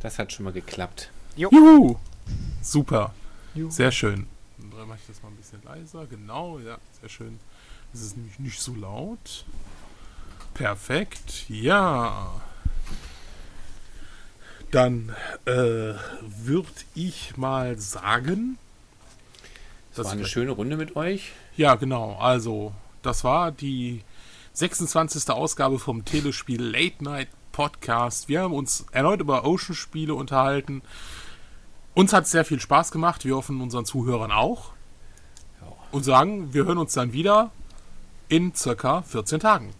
Das hat schon mal geklappt. Jo. Juhu! Super. Juhu. Sehr schön. Dann mache ich das mal ein bisschen leiser. Genau, ja, sehr schön. Es ist nämlich nicht so laut. Perfekt. Ja. Dann äh, würde ich mal sagen. Das war eine schöne Runde mit euch. Ja, genau. Also, das war die 26. Ausgabe vom Telespiel Late Night Podcast. Wir haben uns erneut über Ocean-Spiele unterhalten. Uns hat es sehr viel Spaß gemacht. Wir hoffen unseren Zuhörern auch. Und sagen, wir hören uns dann wieder in circa 14 Tagen.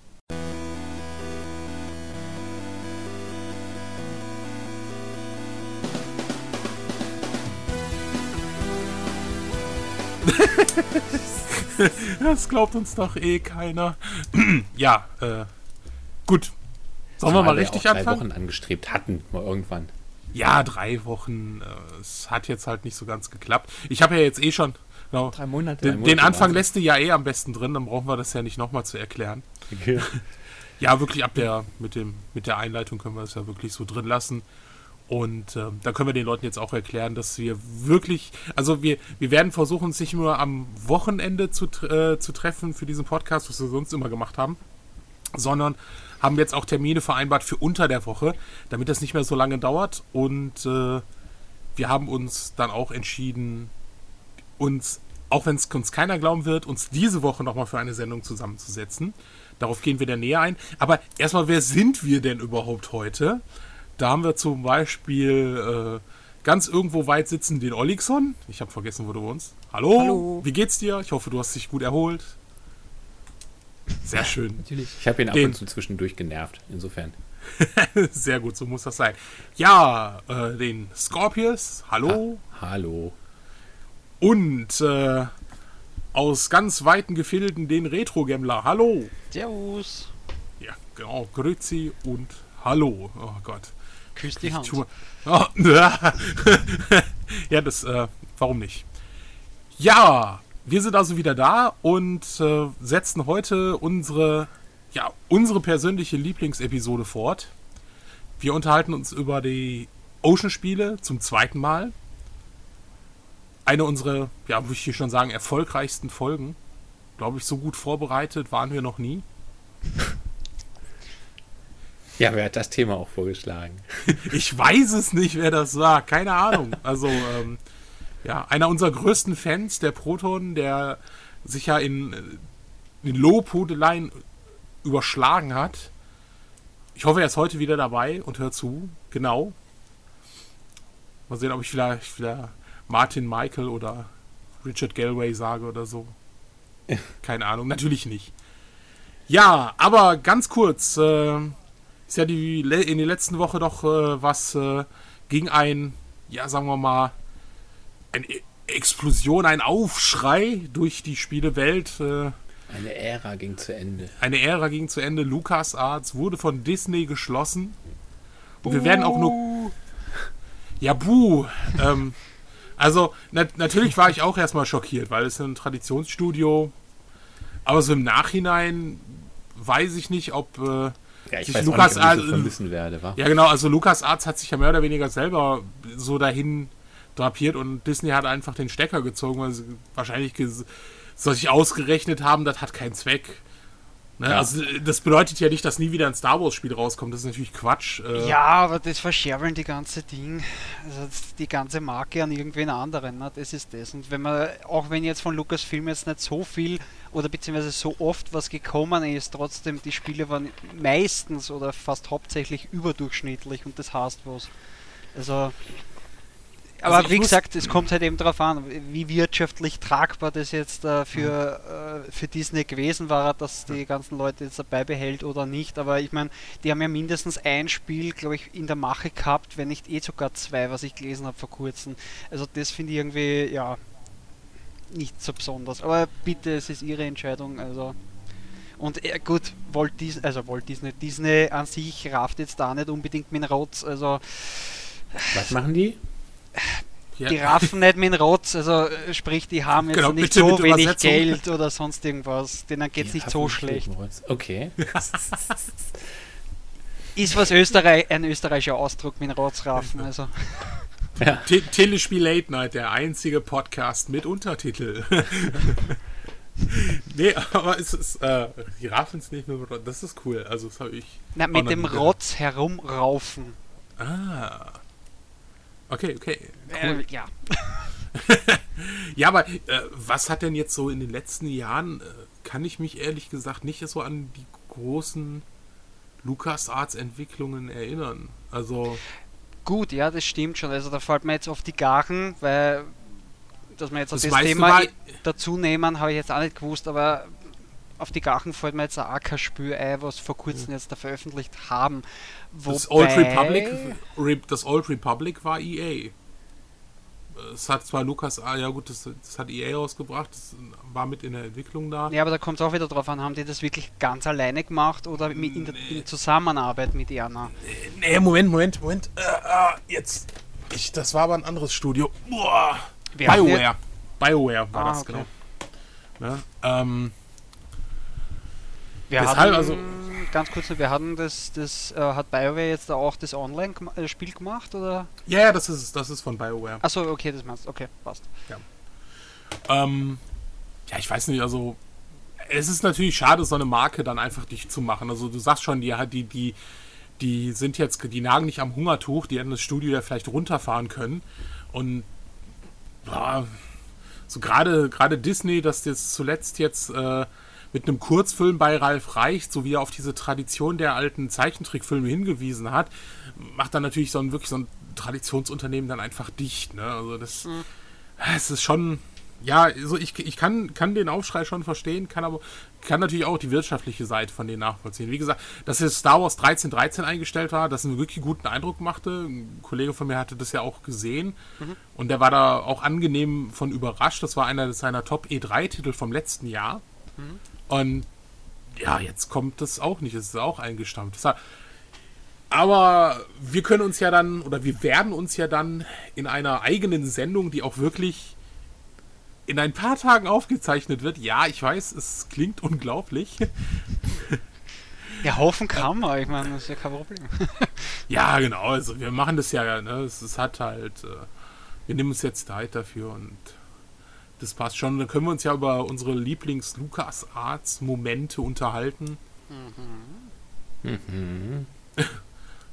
das glaubt uns doch eh keiner. ja, äh, gut. Sollen wir mal richtig auch drei anfangen? Wochen angestrebt hatten, mal irgendwann. Ja, drei Wochen. Äh, es hat jetzt halt nicht so ganz geklappt. Ich habe ja jetzt eh schon. Genau, drei Monate. Den, den Anfang lässt du ja eh am besten drin, dann brauchen wir das ja nicht nochmal zu erklären. Okay. ja, wirklich ab der, mit, dem, mit der Einleitung können wir das ja wirklich so drin lassen. Und äh, da können wir den Leuten jetzt auch erklären, dass wir wirklich, also wir, wir werden versuchen, uns nicht nur am Wochenende zu, äh, zu treffen für diesen Podcast, was wir sonst immer gemacht haben, sondern haben jetzt auch Termine vereinbart für unter der Woche, damit das nicht mehr so lange dauert. Und äh, wir haben uns dann auch entschieden, uns, auch wenn es uns keiner glauben wird, uns diese Woche nochmal für eine Sendung zusammenzusetzen. Darauf gehen wir dann näher ein. Aber erstmal, wer sind wir denn überhaupt heute? Da haben wir zum Beispiel äh, ganz irgendwo weit sitzen den Olixon. Ich habe vergessen, wo du wohnst. Hallo, Hallo, wie geht's dir? Ich hoffe, du hast dich gut erholt. Sehr schön. Natürlich. Ich habe ihn den. ab und zu zwischendurch genervt, insofern. Sehr gut, so muss das sein. Ja, äh, den Scorpius. Hallo. Ha hallo. Und äh, aus ganz weiten Gefilden den Retro-Gambler. Hallo. Servus. Ja, genau. Grüezi und Hallo. Oh Gott. Küss die Hand. Oh, ja, das, äh, warum nicht? Ja, wir sind also wieder da und äh, setzen heute unsere, ja, unsere persönliche Lieblingsepisode fort. Wir unterhalten uns über die Ocean-Spiele zum zweiten Mal. Eine unserer, ja, würde ich hier schon sagen, erfolgreichsten Folgen. Glaube ich, so gut vorbereitet waren wir noch nie. Ja, wer hat das Thema auch vorgeschlagen? ich weiß es nicht, wer das war. Keine Ahnung. Also, ähm, ja, einer unserer größten Fans, der Proton, der sich ja in, in Lobhudeleien überschlagen hat. Ich hoffe, er ist heute wieder dabei und hört zu. Genau. Mal sehen, ob ich vielleicht wieder Martin Michael oder Richard Galway sage oder so. Keine Ahnung, natürlich nicht. Ja, aber ganz kurz. Äh, ist ja die, in der letzten Woche doch äh, was äh, gegen ein, ja, sagen wir mal, eine Explosion, ein Aufschrei durch die Spielewelt. Äh, eine Ära ging zu Ende. Eine Ära ging zu Ende. LucasArts wurde von Disney geschlossen. Und wir werden auch nur. Ja, buh. ähm, also, na natürlich war ich auch erstmal schockiert, weil es ein Traditionsstudio. Aber so im Nachhinein weiß ich nicht, ob. Äh, ja, ich weiß Lukas auch nicht, ob ich so vermissen werde, wa? Ja, genau, also Lukas Arzt hat sich ja mehr oder weniger selber so dahin drapiert und Disney hat einfach den Stecker gezogen, weil sie wahrscheinlich soll sich ausgerechnet haben, das hat keinen Zweck. Ne? Ja. Also das bedeutet ja nicht, dass nie wieder ein Star Wars Spiel rauskommt. Das ist natürlich Quatsch. Äh ja, aber das verscherbeln die ganze Ding, also die ganze Marke an irgendwen anderen. Ne? Das ist das. Und wenn man, auch wenn jetzt von Lucasfilm jetzt nicht so viel oder beziehungsweise so oft was gekommen ist, trotzdem die Spiele waren meistens oder fast hauptsächlich überdurchschnittlich und das heißt was. Also aber also wie gesagt, es kommt halt eben darauf an, wie wirtschaftlich tragbar das jetzt äh, für, äh, für Disney gewesen war, dass die ganzen Leute jetzt dabei behält oder nicht. Aber ich meine, die haben ja mindestens ein Spiel, glaube ich, in der Mache gehabt, wenn nicht eh sogar zwei, was ich gelesen habe vor kurzem. Also das finde ich irgendwie, ja, nicht so besonders. Aber bitte, es ist ihre Entscheidung. Also und äh, gut, Walt Disney, also Walt Disney, Disney an sich rafft jetzt da nicht unbedingt mit Rotz. Also was machen die? Ja. Die raffen nicht mit dem Rotz, also äh, sprich, die haben jetzt genau, nicht bitte, so wenig Geld oder sonst irgendwas. Denen geht es nicht so schlecht. Okay. Ist was Österreich, ein österreichischer Ausdruck mit Rotzraffen, also. Ja. Telespiel Late Night, der einzige Podcast mit Untertitel. nee, aber es ist, äh, die raffen es nicht mehr, das ist cool. Also, das habe ich. Na, mit dem Rotz herumraufen. Ah. Okay, okay. Cool. Äh, ja. ja, aber äh, was hat denn jetzt so in den letzten Jahren, äh, kann ich mich ehrlich gesagt nicht so an die großen LucasArts-Entwicklungen erinnern. Also. Gut, ja, das stimmt schon. Also da fällt mir jetzt auf die Gachen, weil dass wir jetzt das, das Thema dazu nehmen, habe ich jetzt auch nicht gewusst, aber auf die Gachen fällt mir jetzt kein Spür ein, was vor kurzem jetzt da veröffentlicht haben. Wobei das Old Republic, das Old Republic war EA. Es hat zwar Lukas, ah ja gut, das, das, hat EA rausgebracht, das war mit in der Entwicklung da. Ja, aber da kommt es auch wieder drauf an, haben die das wirklich ganz alleine gemacht oder in, der, in Zusammenarbeit mit Erna? Nee, Moment, Moment, Moment. Äh, äh, jetzt. Ich, das war aber ein anderes Studio. Boah. BioWare. BioWare war ah, das, okay. genau. Ne? Ähm, wir hatten, also ganz kurz, wir hatten das, das äh, hat BioWare jetzt auch das Online-Spiel gemacht oder? Ja, ja, das ist das ist von BioWare. Achso, okay, das meinst okay, passt. Ja. Ähm, ja, ich weiß nicht, also es ist natürlich schade, so eine Marke dann einfach dicht zu machen. Also du sagst schon, die, die, die, die sind jetzt, die nagen nicht am Hungertuch, die hätten das Studio ja vielleicht runterfahren können. Und boah, so gerade gerade Disney, das jetzt zuletzt jetzt äh, mit einem Kurzfilm bei Ralf Reicht, so wie er auf diese Tradition der alten Zeichentrickfilme hingewiesen hat, macht dann natürlich so ein wirklich so ein Traditionsunternehmen dann einfach dicht. Ne? Also das, mhm. es ist schon, ja, also ich, ich kann, kann den Aufschrei schon verstehen, kann aber kann natürlich auch die wirtschaftliche Seite von denen nachvollziehen. Wie gesagt, dass jetzt Star Wars 1313 eingestellt war, das einen wirklich guten Eindruck machte. Ein Kollege von mir hatte das ja auch gesehen mhm. und der war da auch angenehm von überrascht. Das war einer seiner Top E3-Titel vom letzten Jahr. Mhm. Und ja, jetzt kommt das auch nicht. Es ist auch eingestampft. Aber wir können uns ja dann, oder wir werden uns ja dann in einer eigenen Sendung, die auch wirklich in ein paar Tagen aufgezeichnet wird. Ja, ich weiß, es klingt unglaublich. Ja, hoffen kann man, ich meine, das ist ja kein Problem. ja, genau, also wir machen das ja, ne? es, es hat halt, äh, wir nehmen uns jetzt Zeit dafür und das passt schon. Dann können wir uns ja über unsere Lieblings-Lukas-Arts-Momente unterhalten. Mhm. Mhm.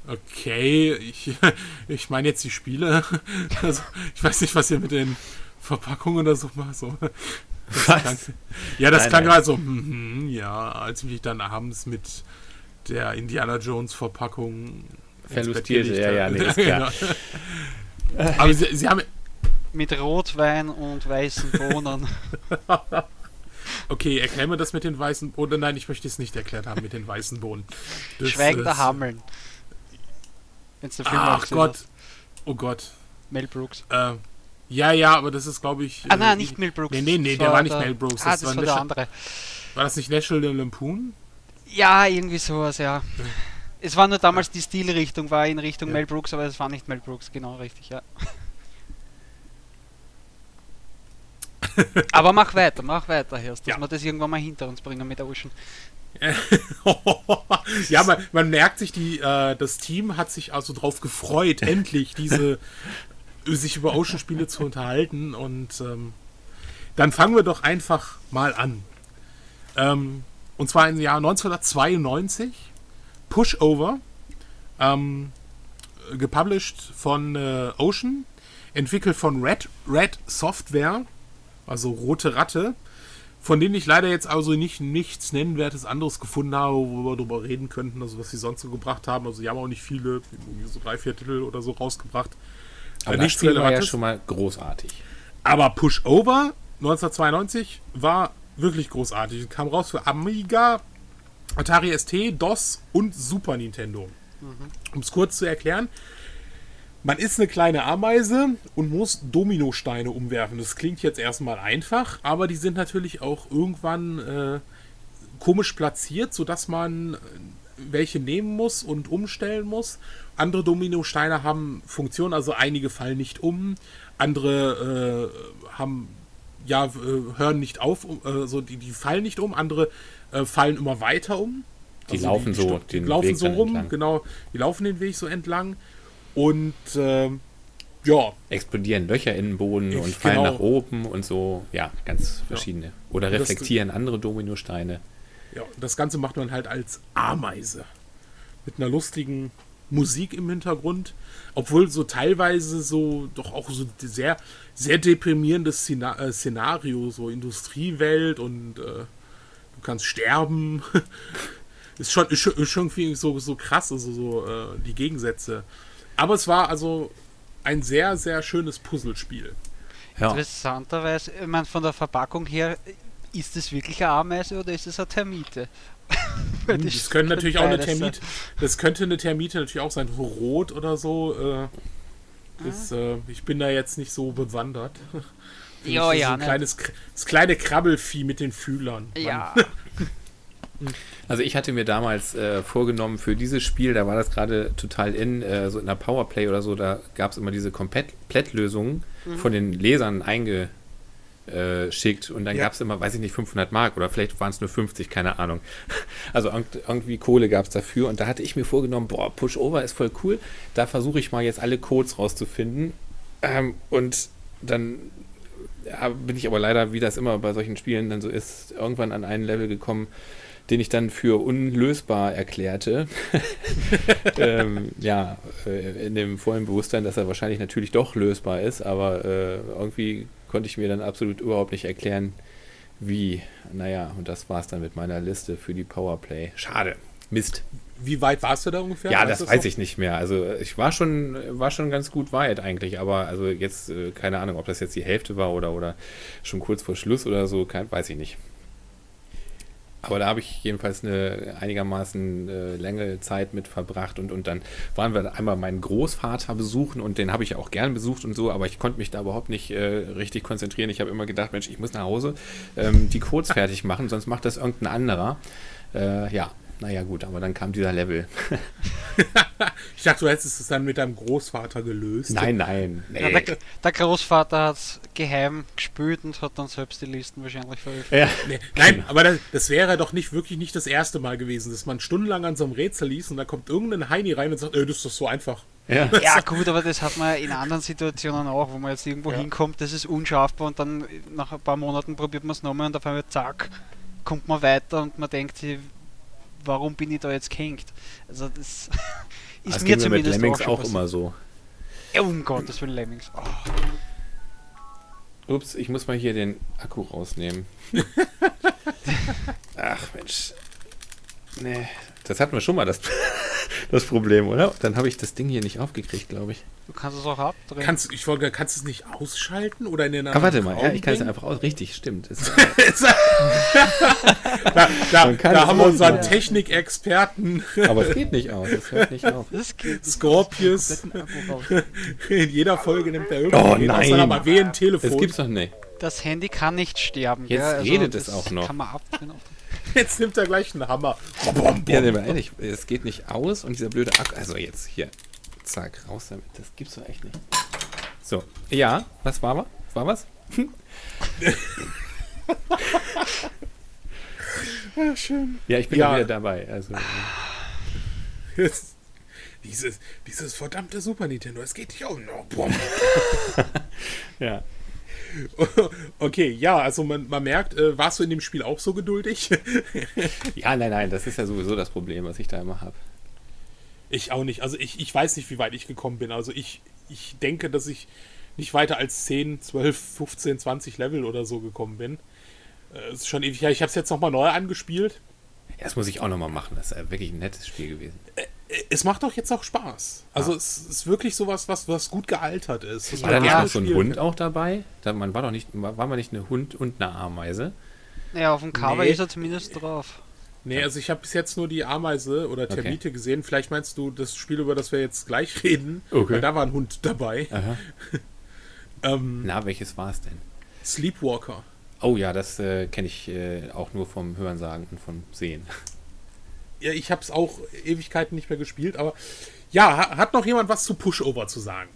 Okay, ich, ich meine jetzt die Spiele. Also, ich weiß nicht, was ihr mit den Verpackungen oder so macht. So. Das klang, ja, das nein, klang gerade so, mm, ja, als ich mich dann abends mit der Indiana Jones Verpackung verlustierte. Ja, ja, nee, ist klar. Aber sie, sie haben mit Rotwein und weißen Bohnen. okay, erklär mir das mit den weißen Bohnen. Nein, ich möchte es nicht erklärt haben mit den weißen Bohnen. Schweigender Hammeln. Wenn's der Film Ach Gott. Hast. Oh Gott. Mel Brooks. Äh, ja, ja, aber das ist, glaube ich. Ah, nein, äh, nicht Mel Brooks. Nee, nee, nee, der war, nicht Mel Brooks. Ah, das, das war, war der andere. War das nicht National Lampoon? Ja, irgendwie sowas, ja. Es war nur damals die Stilrichtung, war in Richtung ja. Mel Brooks, aber es war nicht Mel Brooks, genau richtig, ja. Aber mach weiter, mach weiter, Hirst, dass ja. wir das irgendwann mal hinter uns bringen mit Ocean. ja, man, man, merkt sich, die, äh, das Team hat sich also darauf gefreut, endlich diese sich über Ocean-Spiele zu unterhalten. Und ähm, dann fangen wir doch einfach mal an. Ähm, und zwar im Jahr 1992. Pushover. Ähm, gepublished von äh, Ocean. Entwickelt von Red, Red Software also Rote Ratte, von denen ich leider jetzt also nicht nichts Nennenwertes anderes gefunden habe, wo wir darüber reden könnten, also was sie sonst so gebracht haben. Also sie haben auch nicht viele, so drei, vier Titel oder so rausgebracht. Aber das Spiel war ja schon mal großartig. Aber Pushover 1992 war wirklich großartig. Kam raus für Amiga, Atari ST, DOS und Super Nintendo. Mhm. Um es kurz zu erklären, man ist eine kleine Ameise und muss Dominosteine umwerfen. Das klingt jetzt erstmal einfach, aber die sind natürlich auch irgendwann äh, komisch platziert, sodass man äh, welche nehmen muss und umstellen muss. Andere Dominosteine haben Funktionen, also einige fallen nicht um, andere äh, haben ja äh, hören nicht auf, äh, so die, die fallen nicht um, andere äh, fallen immer weiter um. Die also laufen die, so die, laufen so rum, entlang. genau. Die laufen den Weg so entlang und äh, ja. Explodieren Löcher in den Boden ich, und fallen genau. nach oben und so. Ja, ganz verschiedene. Ja. Oder reflektieren das, andere Dominosteine. Ja, das Ganze macht man halt als Ameise. Mit einer lustigen Musik im Hintergrund. Obwohl so teilweise so doch auch so sehr, sehr deprimierendes äh, Szenario, so Industriewelt und äh, du kannst sterben. ist schon, ist schon, schon so, so krass, also so äh, die Gegensätze. Aber es war also ein sehr, sehr schönes Puzzlespiel. Ja. Interessanterweise, ich meine, von der Verpackung her, ist es wirklich eine Ameise oder ist es eine Termite? das, das könnte natürlich auch eine Termite. Das könnte eine Termite natürlich auch sein, rot oder so. Äh, ah. äh, ich bin da jetzt nicht so bewandert. Ja, ja. So ein ne? kleines, das kleine Krabbelvieh mit den Fühlern. Ja. Also ich hatte mir damals äh, vorgenommen für dieses Spiel, da war das gerade total in, äh, so in der Powerplay oder so, da gab es immer diese Komplettlösungen mhm. von den Lesern einge, äh, schickt und dann ja. gab es immer, weiß ich nicht, 500 Mark oder vielleicht waren es nur 50, keine Ahnung. Also irgendwie Kohle gab es dafür und da hatte ich mir vorgenommen, boah, Pushover ist voll cool, da versuche ich mal jetzt alle Codes rauszufinden ähm, und dann ja, bin ich aber leider, wie das immer bei solchen Spielen dann so ist, irgendwann an einen Level gekommen, den ich dann für unlösbar erklärte. ähm, ja, äh, in dem vollen Bewusstsein, dass er wahrscheinlich natürlich doch lösbar ist, aber äh, irgendwie konnte ich mir dann absolut überhaupt nicht erklären, wie. Naja, und das war es dann mit meiner Liste für die Powerplay. Schade. Mist. Wie weit warst du da ungefähr? Ja, das, das weiß so? ich nicht mehr. Also ich war schon, war schon ganz gut weit eigentlich, aber also jetzt, äh, keine Ahnung, ob das jetzt die Hälfte war oder, oder schon kurz vor Schluss oder so, kein, weiß ich nicht. Aber da habe ich jedenfalls eine einigermaßen äh, längere Zeit mit verbracht und, und dann waren wir einmal meinen Großvater besuchen und den habe ich auch gern besucht und so, aber ich konnte mich da überhaupt nicht äh, richtig konzentrieren. Ich habe immer gedacht, Mensch, ich muss nach Hause ähm, die Codes fertig machen, sonst macht das irgendein anderer. Äh, ja, naja, gut, aber dann kam dieser Level. ich dachte, du hättest es dann mit deinem Großvater gelöst. Nein, nein. Nee. Ja, der, der, Großvater hat es geheim gespült und hat dann selbst die Listen wahrscheinlich veröffentlicht. Ja. Nee, nein, aber das, das, wäre doch nicht wirklich nicht das erste Mal gewesen, dass man stundenlang an so einem Rätsel liest und da kommt irgendein Heini rein und sagt, äh, das ist doch so einfach. Ja. ja, gut, aber das hat man in anderen Situationen auch, wo man jetzt irgendwo ja. hinkommt, das ist unschaffbar und dann nach ein paar Monaten probiert man es nochmal und auf einmal zack, kommt man weiter und man denkt sich, warum bin ich da jetzt gehängt? Also das ist das mir zumindest mit Lemmings auch, auch immer so. Ja, um Gottes Willen, Lemmings. Oh. Ups, ich muss mal hier den Akku rausnehmen. Ach Mensch. Nee, das hatten wir schon mal, das, das Problem, oder? Dann habe ich das Ding hier nicht aufgekriegt, glaube ich. Du kannst es auch abdrehen. Kannst, ich wollte, kannst du es nicht ausschalten oder in den Ah, warte mal, ja, ich kann es einfach aus. Richtig, stimmt. da, da, da haben wir unseren ja. Technikexperten. Aber es geht nicht aus. Es hört nicht auf. Scorpius. In jeder Folge nimmt er irgendwie oh, nein. aus aber ein Telefon. Das gibt's doch nicht. Das Handy kann nicht sterben. Jetzt also redet es auch noch. Kann man abdrehen. Jetzt nimmt er gleich einen Hammer. Ja, nee, ehrlich, es geht nicht aus und dieser blöde Akku. Also jetzt hier. Zack, raus damit. Das gibt's doch echt nicht. So, ja, was war was? War was? ja, schön. Ja, ich bin ja. wieder dabei. Also, Jetzt, dieses, dieses verdammte Super Nintendo, es geht nicht um. Ja. Okay, ja, also man, man merkt, äh, warst du in dem Spiel auch so geduldig? ja, nein, nein, das ist ja sowieso das Problem, was ich da immer habe. Ich auch nicht. Also ich, ich weiß nicht, wie weit ich gekommen bin. Also ich, ich denke, dass ich nicht weiter als 10, 12, 15, 20 Level oder so gekommen bin. Äh, ist schon ewig. Ja, ich habe es jetzt nochmal neu angespielt. Ja, das muss ich auch nochmal machen. Das ist wirklich ein nettes Spiel gewesen. Es macht doch jetzt auch Spaß. Also ja. es ist wirklich sowas, was, was gut gealtert ist. War da nicht noch so ein Hund auch dabei? Da, man war doch nicht, war man nicht eine Hund und eine Ameise? Ja, auf dem Cover nee. ist er zumindest drauf. Nee, also ich habe bis jetzt nur die Ameise oder Termite okay. gesehen. Vielleicht meinst du das Spiel, über das wir jetzt gleich reden. Okay. Weil da war ein Hund dabei. ähm, Na, welches war es denn? Sleepwalker. Oh ja, das äh, kenne ich äh, auch nur vom Hörensagen und vom Sehen ja, ich habe es auch Ewigkeiten nicht mehr gespielt, aber ja, hat noch jemand was zu Pushover zu sagen?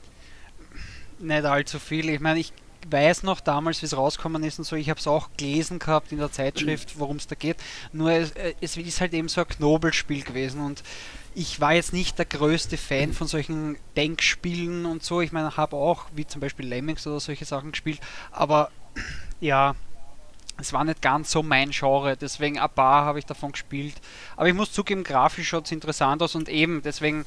Nicht allzu viel. Ich meine, ich weiß noch damals, wie es rausgekommen ist und so, ich habe es auch gelesen gehabt in der Zeitschrift, worum es da geht. Nur es, äh, es ist halt eben so ein Knobelspiel gewesen und ich war jetzt nicht der größte Fan von solchen Denkspielen und so. Ich meine, habe auch, wie zum Beispiel Lemmings oder solche Sachen gespielt, aber ja, es war nicht ganz so mein Genre, deswegen ein paar habe ich davon gespielt. Aber ich muss zugeben, grafisch schaut es interessant aus und eben, deswegen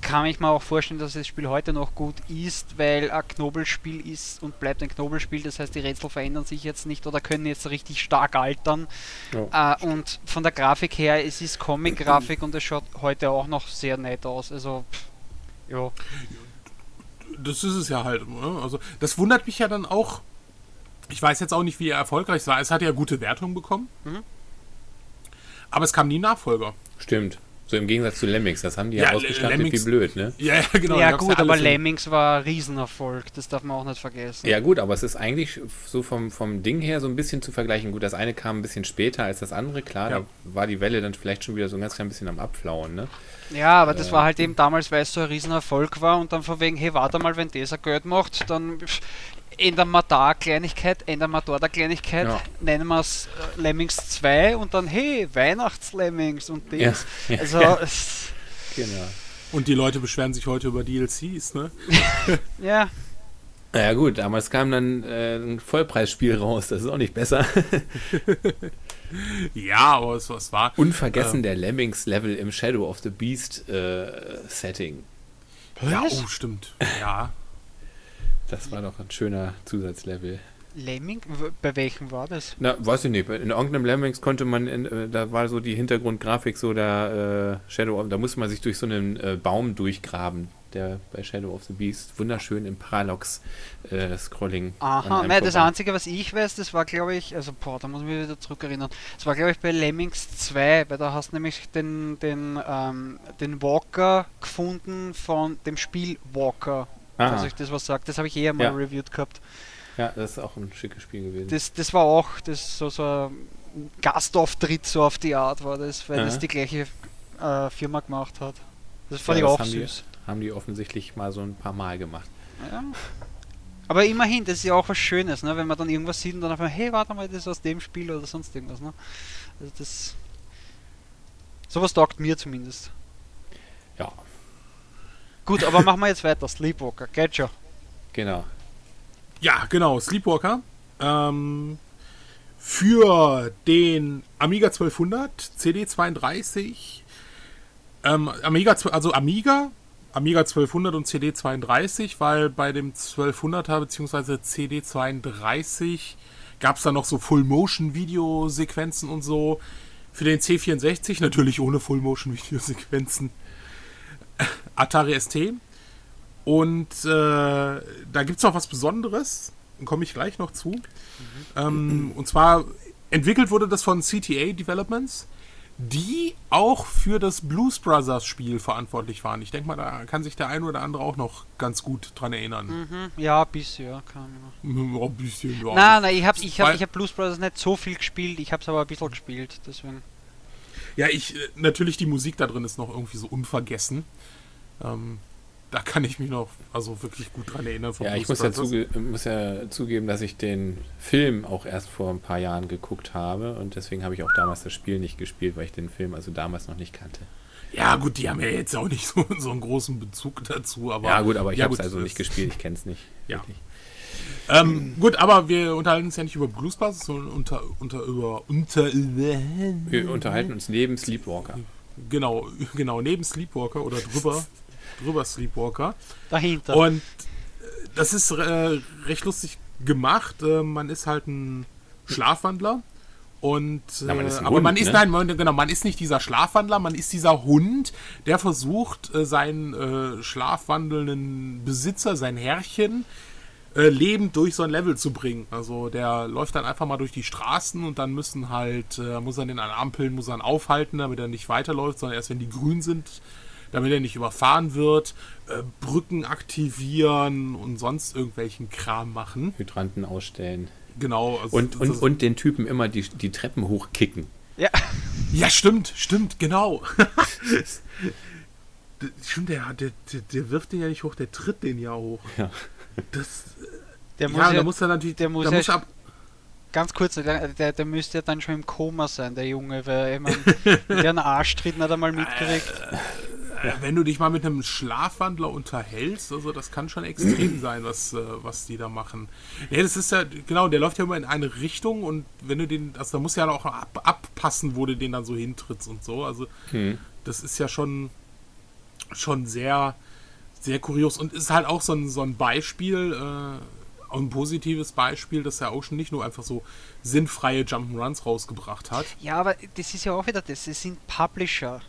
kann ich mir auch vorstellen, dass das Spiel heute noch gut ist, weil ein Knobelspiel ist und bleibt ein Knobelspiel. Das heißt, die Rätsel verändern sich jetzt nicht oder können jetzt richtig stark altern. Ja. Äh, und von der Grafik her, es ist Comic-Grafik und es schaut heute auch noch sehr nett aus. Also, pff, ja. Das ist es ja halt. Ne? Also, das wundert mich ja dann auch, ich weiß jetzt auch nicht, wie erfolgreich es war. Es hat ja gute Wertungen bekommen. Mhm. Aber es kam nie Nachfolger. Stimmt. So im Gegensatz zu Lemmings, das haben die ja, ja ausgestattet wie blöd, ne? Ja, ja genau. Ja gut, aber Lemmings war ein Riesenerfolg, das darf man auch nicht vergessen. Ja gut, aber es ist eigentlich so vom, vom Ding her so ein bisschen zu vergleichen. Gut, das eine kam ein bisschen später als das andere, klar, ja. da war die Welle dann vielleicht schon wieder so ein ganz klein bisschen am Abflauen, ne? Ja, aber das äh, war halt eben damals, weil es so ein Riesenerfolg war und dann von wegen, hey, warte mal, wenn dieser Geld macht, dann ändern wir da Kleinigkeit, ändern wir dort eine Kleinigkeit, ja. nennen wir es äh, Lemmings 2 und dann, hey, Weihnachts-Lemmings und das. Ja. Also, ja. genau. Und die Leute beschweren sich heute über DLCs, ne? ja. Naja gut, damals kam dann äh, ein Vollpreisspiel raus, das ist auch nicht besser. ja, aber es, es war... Unvergessen ähm, der Lemmings-Level im Shadow of the Beast äh, Setting. Ja, oh, stimmt. Ja. Das war doch ein schöner Zusatzlevel. Lemming? Bei welchem war das? Na, weiß ich nicht. In irgendeinem Lemmings konnte man, in, äh, da war so die Hintergrundgrafik so der äh, Shadow of, da musste man sich durch so einen äh, Baum durchgraben, der bei Shadow of the Beast wunderschön im Parallax-Scrolling. Äh, Aha, nein, das Einzige, was ich weiß, das war, glaube ich, also, boah, da muss ich mich wieder zurückerinnern. Das war, glaube ich, bei Lemmings 2, weil da hast du nämlich den, den, ähm, den Walker gefunden von dem Spiel Walker Aha. falls euch das was sagt. Das habe ich eher mal ja. reviewed gehabt. Ja, das ist auch ein schickes Spiel gewesen. Das, das war auch das so, so ein Gastauftritt so auf die Art war das, weil Aha. das die gleiche äh, Firma gemacht hat. Das fand ja, ich auch haben süß. Die, haben die offensichtlich mal so ein paar Mal gemacht. Ja. Aber immerhin, das ist ja auch was Schönes, ne? wenn man dann irgendwas sieht und dann einfach, hey, warte mal, das ist aus dem Spiel oder sonst irgendwas. Ne? Also das. Sowas taugt mir zumindest. Ja, Gut, aber machen wir jetzt weiter. Sleepwalker, geht schon. Genau. Ja, genau, Sleepwalker. Ähm, für den Amiga 1200, CD32, ähm, Amiga, also Amiga, Amiga 1200 und CD32, weil bei dem 1200er bzw. CD32 gab es da noch so Full-Motion-Videosequenzen und so. Für den C64 natürlich ohne Full-Motion-Videosequenzen. Atari ST. Und äh, da gibt es noch was Besonderes, komme ich gleich noch zu. Mhm. Ähm, und zwar entwickelt wurde das von CTA Developments, die auch für das Blues Brothers Spiel verantwortlich waren. Ich denke mal, da kann sich der eine oder andere auch noch ganz gut dran erinnern. Mhm. Ja, ein bisschen, ja, kann. Ja, ein bisschen, ja. Nein, nein, ich habe ich hab, ich hab Blues Brothers nicht so viel gespielt, ich habe es aber ein bisschen gespielt, deswegen. Ja, ich, äh, natürlich die Musik da drin ist noch irgendwie so unvergessen. Ähm, da kann ich mich noch also wirklich gut dran erinnern. ja, ich muss ja, muss ja, zugeben, dass ich den Film auch erst vor ein paar Jahren geguckt habe und deswegen habe ich auch damals das Spiel nicht gespielt, weil ich den Film also damals noch nicht kannte. Ja, gut, die haben ja jetzt auch nicht so, so einen großen Bezug dazu, aber. Ja, gut, aber ich ja, habe es also nicht gespielt, ich kenne es nicht. Ja. Ähm, gut, aber wir unterhalten uns ja nicht über Bluesbars, sondern unter, unter, über, unter, Wir unterhalten uns neben Sleepwalker. Genau, genau, neben Sleepwalker oder drüber drüber Sleepwalker. Dahinter. Und äh, das ist äh, recht lustig gemacht. Äh, man ist halt ein Schlafwandler. Und ja, man äh, aber Hund, man ist ne? nein, man, genau, man ist nicht dieser Schlafwandler, man ist dieser Hund, der versucht, äh, seinen äh, schlafwandelnden Besitzer, sein Herrchen, äh, lebend durch so ein Level zu bringen. Also der läuft dann einfach mal durch die Straßen und dann müssen halt, äh, muss er den an Ampeln, muss er ihn aufhalten, damit er nicht weiterläuft, sondern erst wenn die grün sind, damit er nicht überfahren wird, äh, Brücken aktivieren und sonst irgendwelchen Kram machen. Hydranten ausstellen. Genau. Also und, und, und den Typen immer die, die Treppen hochkicken. Ja. Ja, stimmt, stimmt, genau. stimmt, der, der, der, wirft den ja nicht hoch, der tritt den ja hoch. Ja. Das, Der muss ja, ja, da muss er natürlich. der muss ja- muss ab, ganz kurz, der, der, der müsste ja dann schon im Koma sein, der Junge, weil ich mein, der einen Arschtritt nicht einmal mitgekriegt. äh, wenn du dich mal mit einem Schlafwandler unterhältst, also das kann schon extrem sein, was, äh, was die da machen. Ja, das ist ja, genau, der läuft ja immer in eine Richtung und wenn du den, also da musst du ja auch ab, abpassen, wo du den dann so hintrittst und so. Also Hm. das ist ja schon, schon sehr, sehr kurios und ist halt auch so ein, so ein Beispiel, äh, ein positives Beispiel, dass der Ocean nicht nur einfach so sinnfreie Jump'n'Runs rausgebracht hat. Ja, aber das ist ja auch wieder das. Das sind Publisher.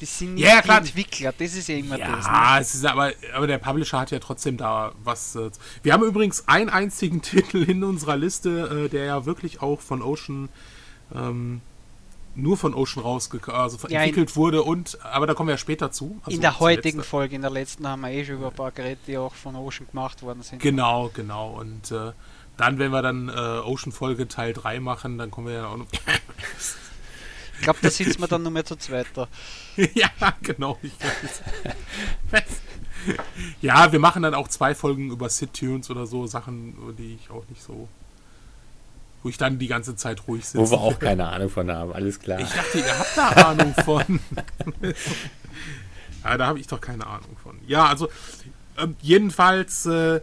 Das sind nicht Ja, ja, klar. Entwickler. Das ist ja immer das. Ne? Ja, es ist aber, aber der Publisher hat ja trotzdem da was. Äh, wir haben übrigens einen einzigen Titel in unserer Liste, äh, der ja wirklich auch von Ocean ähm, nur von Ocean rausgekommen, also Ja, entwickelt wurde und aber da kommen wir ja später zu. Also in der heutigen Folge, in der letzten haben wir eh schon über ein paar Geräte, die auch von Ocean gemacht worden sind. Genau, genau. Und äh, dann, wenn wir dann äh, Ocean Folge Teil 3 machen, dann kommen wir ja auch noch. Ich glaube, da sitzen wir dann nur mehr zu zweit da. ja, genau. Ich weiß. ja, wir machen dann auch zwei Folgen über Sit-Tunes oder so, Sachen, die ich auch nicht so. Wo ich dann die ganze Zeit ruhig sitze. Wo wir auch keine Ahnung von haben, alles klar. Ich dachte, ihr habt da Ahnung von. ja, da habe ich doch keine Ahnung von. Ja, also ähm, jedenfalls äh,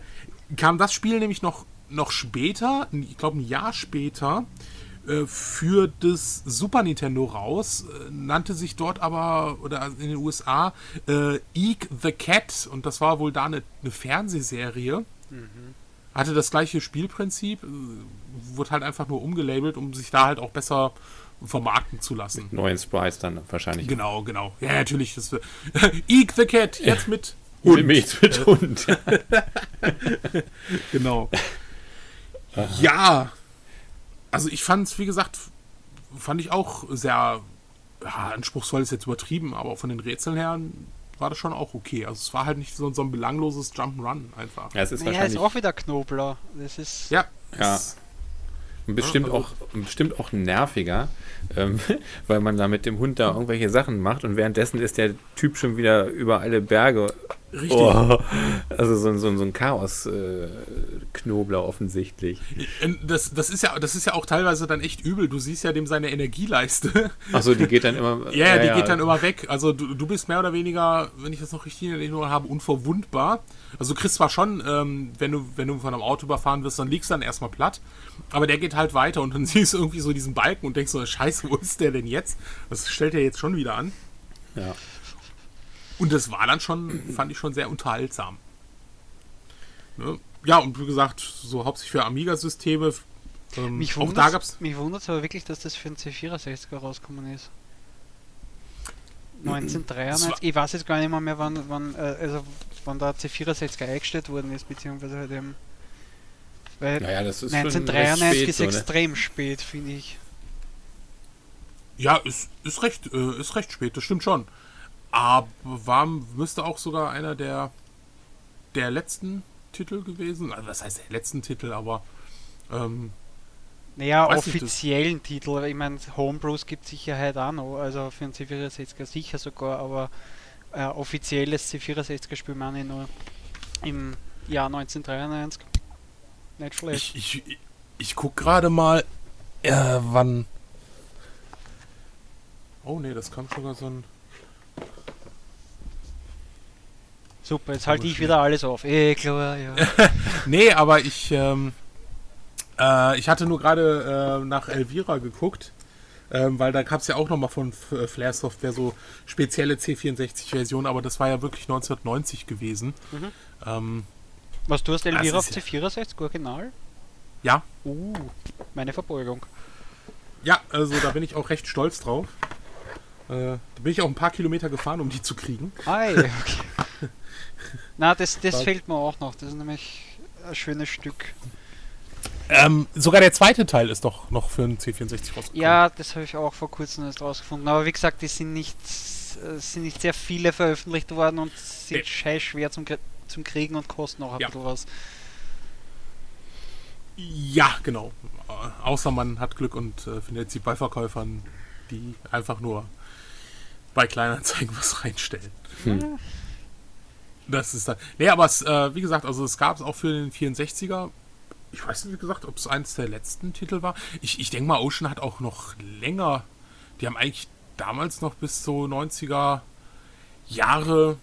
kam das Spiel nämlich noch, noch später, ich glaube ein Jahr später, äh, für das Super Nintendo raus, äh, nannte sich dort aber, oder in den USA, äh, Eek the Cat und das war wohl da eine, eine Fernsehserie. Hatte das gleiche Spielprinzip, äh, wurde halt einfach nur umgelabelt, um sich da halt auch besser vermarkten zu lassen. Neuen Sprites dann wahrscheinlich. Genau, genau. Ja, natürlich. Das, Eek the Cat, jetzt mit Hund. Mit, mit Hund. Genau. ja. Also ich fand es, wie gesagt, fand ich auch sehr ja, anspruchsvoll, ist jetzt übertrieben, aber von den Rätseln her war das schon auch okay. Also es war halt nicht so, so ein belangloses Jump'n'Run einfach. Ja, es ist Naja, ist auch wieder Knobler. Das ist. Ja. Ja. es- bestimmt, Ja, auch, bestimmt auch nerviger, ähm, weil man da mit dem Hund da irgendwelche Sachen macht und währenddessen ist der Typ schon wieder über alle Berge. Richtig. Oh, also so, ein- so, so ein Chaos-Knobler offensichtlich. Das, das, ist ja, das ist ja auch teilweise dann echt übel. Du siehst ja dem seine Energieleiste. Achso, die geht dann immer. Ja, die geht dann immer weg. Also du, du bist mehr oder weniger, wenn ich das noch richtig in Erinnerung habe, unverwundbar. Also du kriegst zwar schon, ähm, wenn du wenn du von einem Auto überfahren wirst, dann liegst du dann erstmal platt. Aber der geht halt weiter und dann siehst du irgendwie so diesen Balken und denkst so, scheiße, wo ist der denn jetzt? Das stellt er jetzt schon wieder an. Ja. Und das war dann schon, fand ich schon sehr unterhaltsam. Ne? Ja, und wie gesagt, so hauptsächlich für Amiga-Systeme. Ähm, Mich auch da wundert gab's. mich wundert's aber wirklich, dass das für einen C64er rausgekommen ist. 1993, ich weiß jetzt gar nicht mehr, mehr wann, wann, äh, also wann der C64er eingestellt worden ist, beziehungsweise halt eben. Weil Naja, das ist schon recht 1993 spät ist so, ne? extrem spät, finde ich. Ja, ist, ist, recht, äh, ist recht spät, das stimmt schon. Aber war, müsste auch sogar einer der, der letzten Titel gewesen. Also, was heißt der letzten Titel, aber ähm, Naja, Weiß nicht, das- offiziellen Titel, ich meine, Homebrews gibt Sicherheit auch noch, also für einen C64er sicher sogar, aber äh, offizielles C64er Spiel meine ich nur im Jahr 1993. Nicht schlecht. ich, ich, ich guck gerade mal, äh, wann. Oh ne, das kam sogar so ein. Super, jetzt halte ich wieder alles auf. Eh, klar, ja. Nee, aber ich, ähm, äh, ich hatte nur gerade äh, nach Elvira geguckt, ähm, weil da gab es ja auch nochmal von äh, Flare Software so spezielle C64-Versionen, aber das war ja wirklich 1990 gewesen. Mhm. Ähm, Was, du hast Elvira auf ist ja- C64 original? ja, Uh, meine Verbeugung. ja, also da bin ich auch recht stolz drauf. Äh, da bin ich auch ein paar Kilometer gefahren, um die zu kriegen. Ja, okay. Na, das, das fehlt mir auch noch. Das ist nämlich ein schönes Stück. Ähm, sogar der zweite Teil ist doch noch für einen C64 rausgekommen. Ja, das habe ich auch vor kurzem erst rausgefunden. Aber wie gesagt, die sind nicht, äh, sind nicht sehr viele veröffentlicht worden und sind Nee. scheiß schwer zum, zum Kriegen und kosten auch ein Ja. bisschen was. Ja, genau. Äh, außer man hat Glück und äh, findet sie bei Verkäufern, die einfach nur bei Kleinanzeigen was reinstellen. Hm. Das ist dann. Nee, aber es, äh, wie gesagt, also es gab es auch für den 64er. ich weiß nicht, wie gesagt, ob es eines der letzten Titel war. Ich, ich denke mal, Ocean hat auch noch länger. Die haben eigentlich damals noch bis so 90er Jahre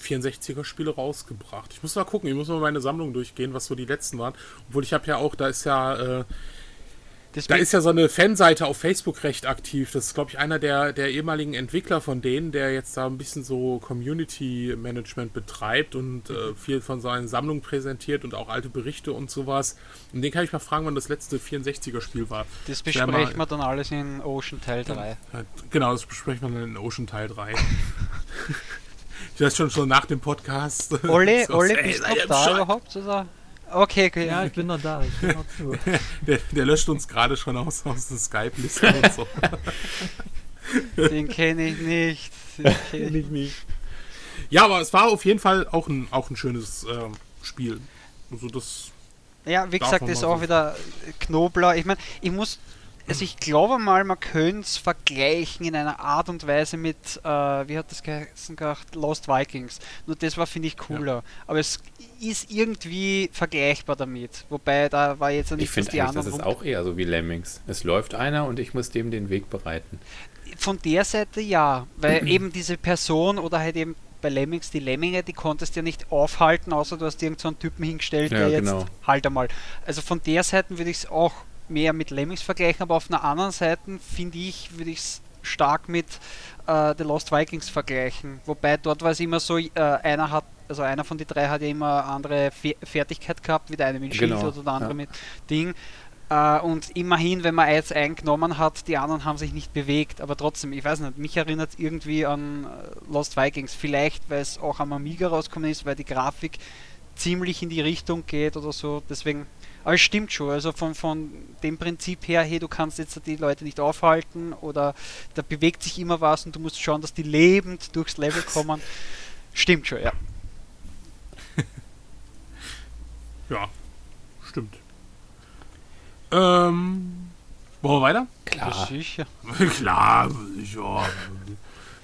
64er Spiele rausgebracht. Ich muss mal gucken, ich muss mal meine Sammlung durchgehen, was so die letzten waren. Obwohl ich habe ja auch, da ist ja äh, da ist ja so eine Fanseite auf Facebook recht aktiv. Das ist, glaube ich, einer der, der ehemaligen Entwickler von denen, der jetzt da ein bisschen so Community Management betreibt und äh, viel von seinen Sammlungen präsentiert und auch alte Berichte und sowas. Und den kann ich mal fragen, wann das letzte 64er-Spiel war. Das besprechen wir dann alles in Ocean Teil 3. Ja, genau, das besprechen wir dann in Ocean Teil 3. ich weiß schon schon nach dem Podcast. Olli, Olli, bist du da überhaupt? Oder? Okay, okay. Ja, ich bin noch da. Ich bin noch zu. der, der, löscht uns gerade schon aus, aus der Skype-Liste und so. Den kenne ich nicht. Den kenne ich nicht. Ja, aber es war auf jeden Fall auch ein, auch ein schönes äh, Spiel. Also das. Ja, wie gesagt, ist auch wieder Knobler. Ich meine, ich muss also ich glaube mal, man könnte es vergleichen in einer Art und Weise mit, äh, wie hat das geheißen gehabt, Lost Vikings. Nur das war, finde ich, cooler. Ja. Aber es ist irgendwie vergleichbar damit. Wobei, da war jetzt nicht, ich finde die anderen... Das ist auch eher so wie Lemmings. Es läuft einer und ich muss dem den Weg bereiten. Von der Seite ja, weil eben diese Person oder halt eben bei Lemmings die Lemminge, die konntest du ja nicht aufhalten, außer du hast irgendeinen so Typen hingestellt, ja, der genau. jetzt halt einmal. Also von der Seite würde ich es auch mehr mit Lemmings vergleichen, aber auf einer anderen Seite finde ich, würde ich es stark mit äh, The Lost Vikings vergleichen. Wobei dort war es immer so, äh, einer hat, also einer von den drei hat ja immer andere Fe Fertigkeit gehabt, wie der eine mit Schild genau, oder der andere ja. mit Ding. Äh, und immerhin, wenn man jetzt eingenommen hat, die anderen haben sich nicht bewegt, aber trotzdem, ich weiß nicht, mich erinnert irgendwie an äh, Lost Vikings. Vielleicht, weil es auch am Amiga rausgekommen ist, weil die Grafik ziemlich in die Richtung geht oder so. Deswegen aber es stimmt schon, also von, von dem Prinzip her, hey, du kannst jetzt die Leute nicht aufhalten oder da bewegt sich immer was und du musst schauen, dass die lebend durchs Level kommen. Stimmt schon, ja. ja, stimmt. Ähm, wollen wir weiter? Klar. sicher. Klar, sicher.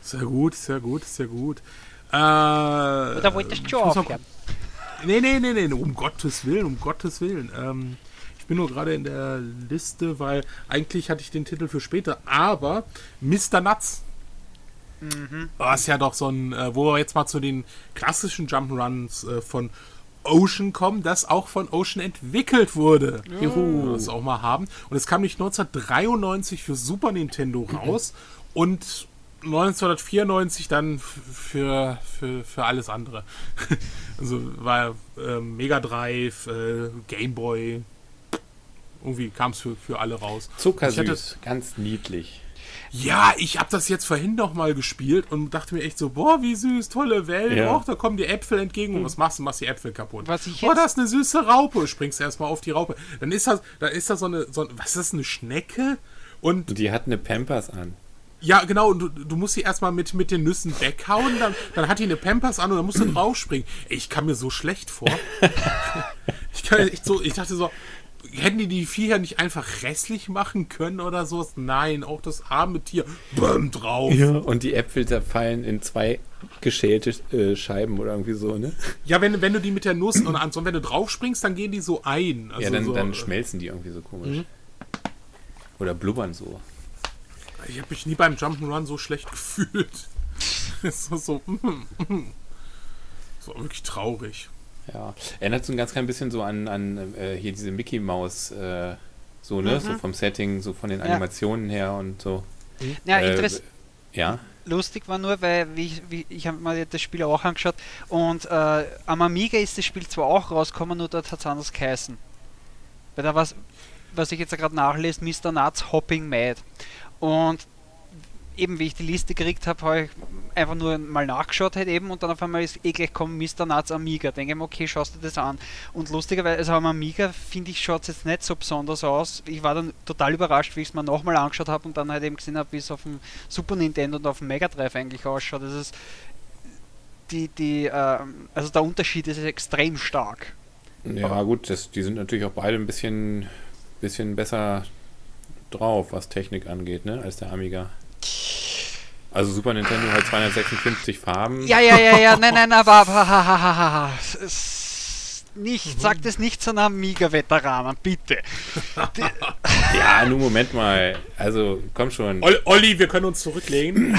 Sehr gut, sehr gut, sehr gut. Äh, Oder wolltest du schon aufhören? Nee, nee, nee, nee, um Gottes Willen, um Gottes Willen. Ähm, ich bin nur gerade in der Liste, weil eigentlich hatte ich den Titel für später, aber Mr. Nuts. Mhm. Das ist ja doch so ein, äh, wo wir jetzt mal zu den klassischen Jump'n'Runs äh, von Ocean kommen, das auch von Ocean entwickelt wurde. Juhu. Das auch mal haben. Und es kam nicht 1993 für Super Nintendo raus und 1994 dann für, für, für alles andere. also war äh, Mega Drive, äh, Game Boy. Irgendwie kam es für, für alle raus. Zuckersüß, hatte, ganz niedlich. Ja, ich habe das jetzt vorhin noch mal gespielt und dachte mir echt so, boah, wie süß, tolle Welt. Ja. Och, da kommen die Äpfel entgegen und was machst du? Machst die Äpfel kaputt. Was ich jetzt oh, das ist eine süße Raupe. Springst erstmal auf die Raupe. Dann ist das, da ist da so eine, so, was ist das, eine Schnecke? Und, und die hat eine Pampers an. Ja, genau, und du, du musst sie erstmal mit, mit den Nüssen weghauen, dann, dann hat die eine Pampers an und dann musst du draufspringen. Ich kam mir so schlecht vor. ich, kann echt so, ich dachte so, hätten die die Viecher nicht einfach restlich machen können oder sowas? Nein, auch das arme Tier, bäm, drauf. Ja, und die Äpfel zerfallen in zwei geschälte äh, Scheiben oder irgendwie so, ne? Ja, wenn, wenn du die mit der Nuss und ansonsten, wenn du draufspringst, dann gehen die so ein. Also ja, dann, so, dann schmelzen die irgendwie so komisch. Mhm. Oder blubbern so. Ich habe mich nie beim Jump'n'Run so schlecht gefühlt. das war so, so wirklich traurig. Ja, erinnert so ein ganz klein bisschen so an, an äh, hier diese Mickey Maus, äh, so, ne? Mhm. So vom Setting, so von den Animationen ja. her und so. Ja, äh, Interess ja. Lustig war nur, weil wie, wie, ich habe mir das Spiel auch angeschaut und äh, am Amiga ist das Spiel zwar auch rausgekommen, nur dort hat es anders geheißen. Weil da was, was ich jetzt gerade nachlese, Mr. Nuts Hopping Mad. Und eben wie ich die Liste gekriegt habe, habe ich einfach nur mal nachgeschaut halt eben und dann auf einmal ist eh gleich kommen Mr. Nuts Amiga. Denke ich mir, okay, schaust du das an. Und lustigerweise, also am Amiga finde ich, schaut es jetzt nicht so besonders aus. Ich war dann total überrascht, wie ich es mir nochmal angeschaut habe und dann halt eben gesehen habe, wie es auf dem Super Nintendo und auf dem Mega Drive eigentlich ausschaut. Das ist die, die, äh, also der Unterschied ist extrem stark. Ja, gut, das, die sind natürlich auch beide ein bisschen, bisschen besser drauf, was Technik angeht, ne, als der Amiga. Also Super Nintendo hat 256 Farben. Ja, ja, ja, ja, nein, nein, aber, aber ha, ha, ha, ha. Es, nicht, mhm. sag das nicht zu einem Amiga-Veteranen, bitte. ja, nun Moment mal. Also, komm schon. Olli, wir können uns zurücklegen.